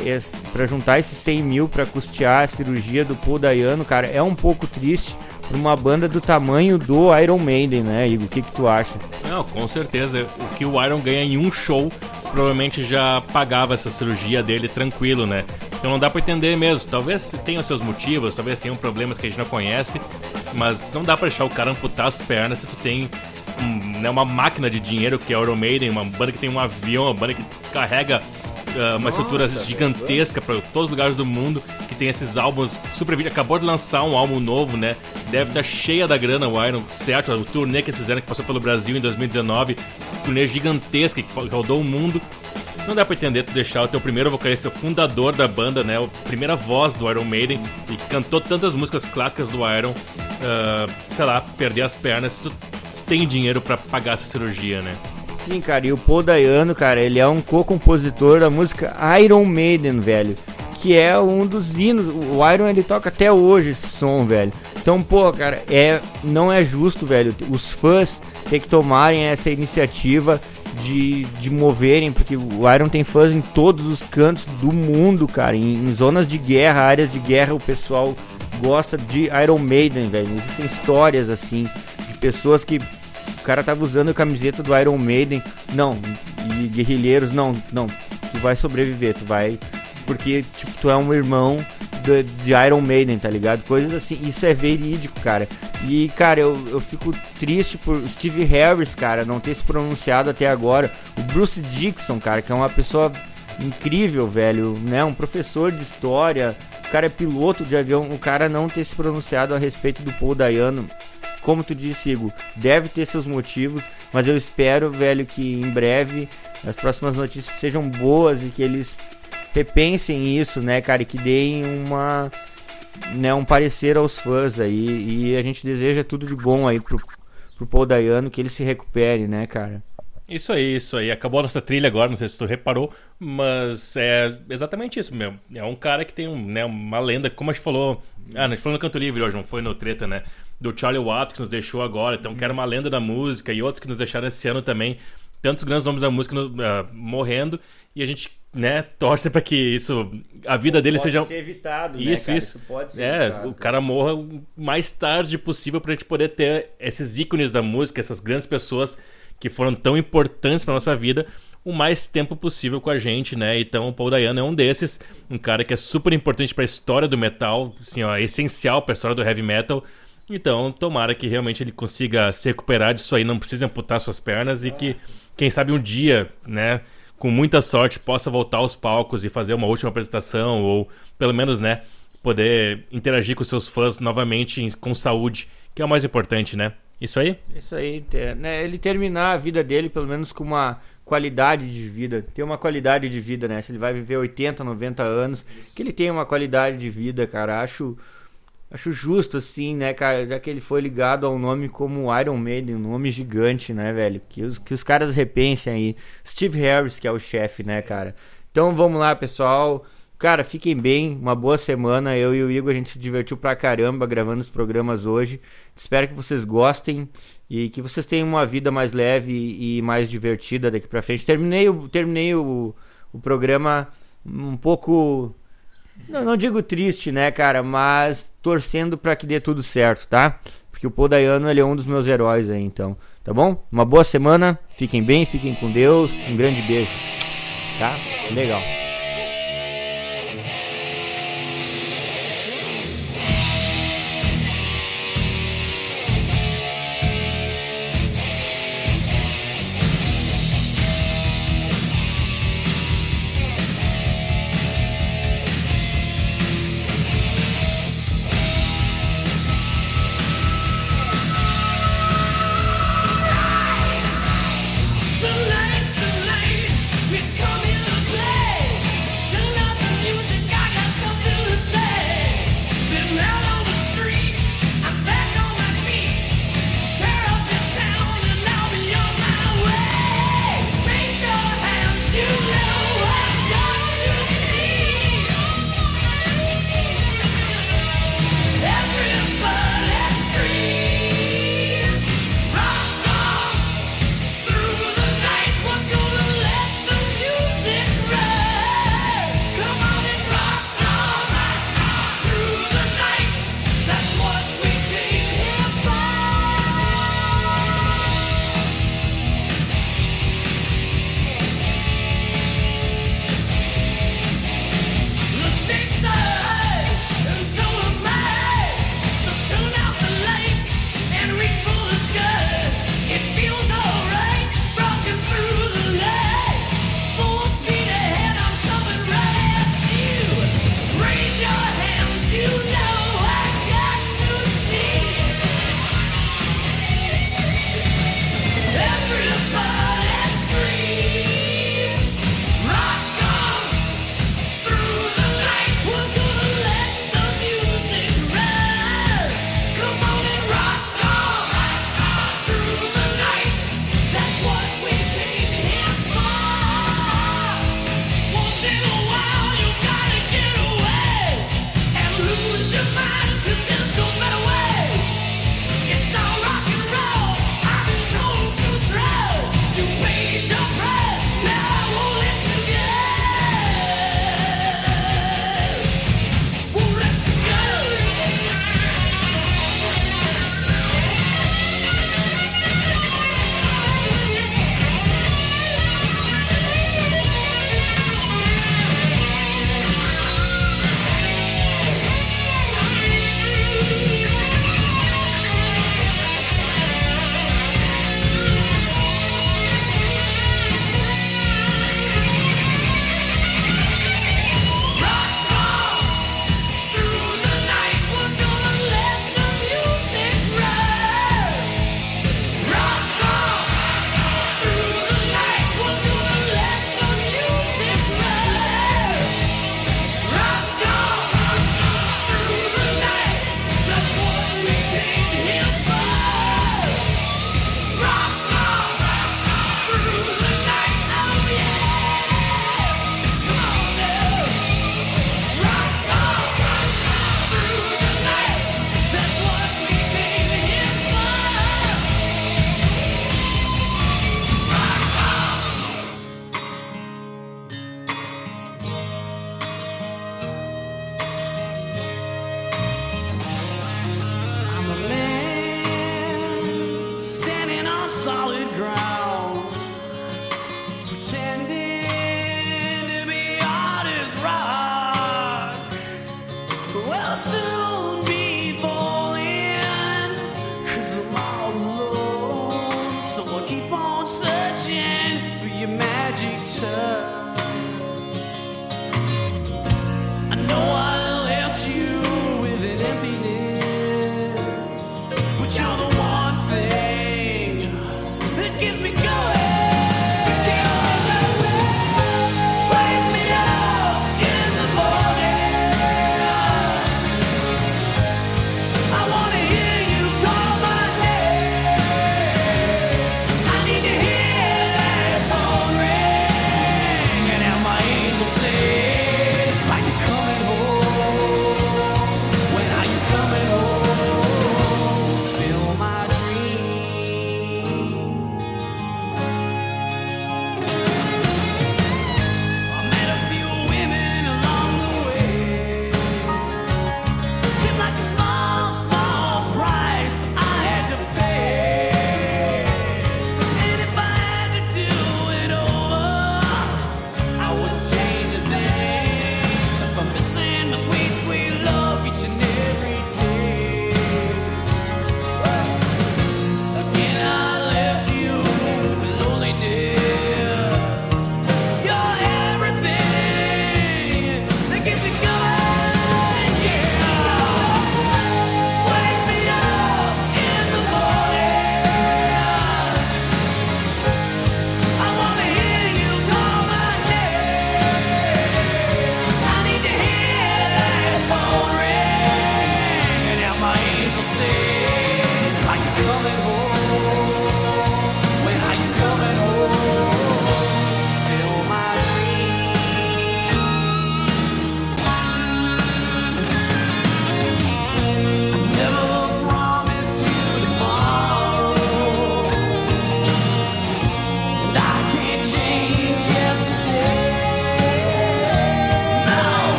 pra juntar esses 100 mil pra custear a cirurgia do Paul Dayano, cara, é um pouco triste pra uma banda do tamanho do Iron Maiden, né, Igor? O que, que tu acha? Não, com certeza. O que o Iron ganha em um show provavelmente já pagava essa cirurgia dele tranquilo, né? Então não dá pra entender mesmo. Talvez tenha seus motivos, talvez tenham problemas que a gente não conhece, mas não dá pra deixar o cara amputar as pernas se tu tem um, né, uma máquina de dinheiro que é o Iron Maiden, uma banda que tem um avião, uma banda que carrega ah, uma estrutura gigantesca pra todos os lugares do mundo, que tem esses álbuns super. Acabou de lançar um álbum novo, né? Deve estar cheia da grana o Iron, certo? O turnê que eles fizeram, que passou pelo Brasil em 2019, turnê gigantesca que rodou o mundo. Não dá pra entender tu deixar o teu primeiro vocalista, o fundador da banda, né? A primeira voz do Iron Maiden e que cantou tantas músicas clássicas do Iron, ah, sei lá, perder as pernas tu tem dinheiro pra pagar essa cirurgia, né? Sim, cara, e o Paul Dayano, cara, ele é um co-compositor da música Iron Maiden, velho. Que é um dos hinos. O Iron ele toca até hoje esse som, velho. Então, pô, cara, é, não é justo, velho. Os fãs ter que tomarem essa iniciativa de, de moverem, porque o Iron tem fãs em todos os cantos do mundo, cara. Em, em zonas de guerra, áreas de guerra, o pessoal gosta de Iron Maiden, velho. Existem histórias assim de pessoas que o cara tava usando a camiseta do Iron Maiden. Não, e guerrilheiros, não, não. Tu vai sobreviver, tu vai. Porque, tipo, tu é um irmão do- de Iron Maiden, tá ligado? Coisas assim, isso é verídico, cara. E, cara, eu, eu fico triste por Steve Harris, cara, não ter se pronunciado até agora. O Bruce Dixon, cara, que é uma pessoa incrível, velho, né? Um professor de história, o cara é piloto de avião, o cara não ter se pronunciado a respeito do Paul Dayano. Como tu disse, Igor, deve ter seus motivos, mas eu espero, velho, que em breve as próximas notícias sejam boas e que eles repensem isso, né, cara, e que deem uma né, um parecer aos fãs aí e a gente deseja tudo de bom aí pro, pro Paul Dayano, que ele se recupere, né, cara. Isso aí, isso aí. Acabou a nossa trilha agora, não sei se tu reparou, mas é exatamente isso mesmo. É um cara que tem um, né, uma lenda, como a gente falou. Ah, a gente falou no Canto Livre hoje, não foi no Treta, né? Do Charlie Watts que nos deixou agora, então que era uma lenda da música, e outros que nos deixaram esse ano também. Tantos grandes nomes da música no, uh, morrendo, e a gente, né, torce para que isso, a vida dele pode seja. ser evitado, né, Isso, cara? isso. pode ser É, evitado. o cara morra o mais tarde possível pra gente poder ter esses ícones da música, essas grandes pessoas que foram tão importantes pra nossa vida, o mais tempo possível com a gente, né? Então o Paul Dayano é um desses, um cara que é super importante pra história do metal, assim, ó, essencial pra história do heavy metal. Então, tomara que realmente ele consiga se recuperar disso aí, não precisa amputar suas pernas e que, quem sabe, um dia, né, com muita sorte, possa voltar aos palcos e fazer uma última apresentação, ou pelo menos, né, poder interagir com seus fãs novamente com saúde, que é o mais importante, né? Isso aí? Isso aí, ter- né, ele terminar a vida dele pelo menos com uma qualidade de vida, ter uma qualidade de vida, né? Se ele vai viver 80, 90 anos, que ele tenha uma qualidade de vida, cara. Acho acho justo assim, né, cara, já que ele foi ligado a um nome como Iron Maiden, um nome gigante, né, velho? Que os que os caras repensem aí. Steve Harris, que é o chefe, né, cara? Então vamos lá, pessoal. Cara, fiquem bem, uma boa semana. Eu e o Igor a gente se divertiu pra caramba gravando os programas hoje. Espero que vocês gostem e que vocês tenham uma vida mais leve e mais divertida daqui pra frente. Terminei o, terminei o, o programa um pouco. Não, não digo triste, né, cara, mas torcendo pra que dê tudo certo, tá? Porque o Paul Dayano ele é um dos meus heróis aí, então. Tá bom? Uma boa semana, fiquem bem, fiquem com Deus. Um grande beijo, tá? Legal.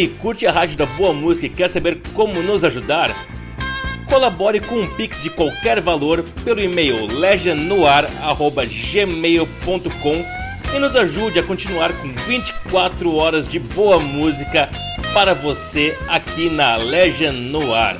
E curte a Rádio da Boa Música e quer saber como nos ajudar? Colabore com um Pix de qualquer valor pelo e-mail legionnoir.gmail.com e nos ajude a continuar com 24 horas de boa música para você aqui na Legend Noir.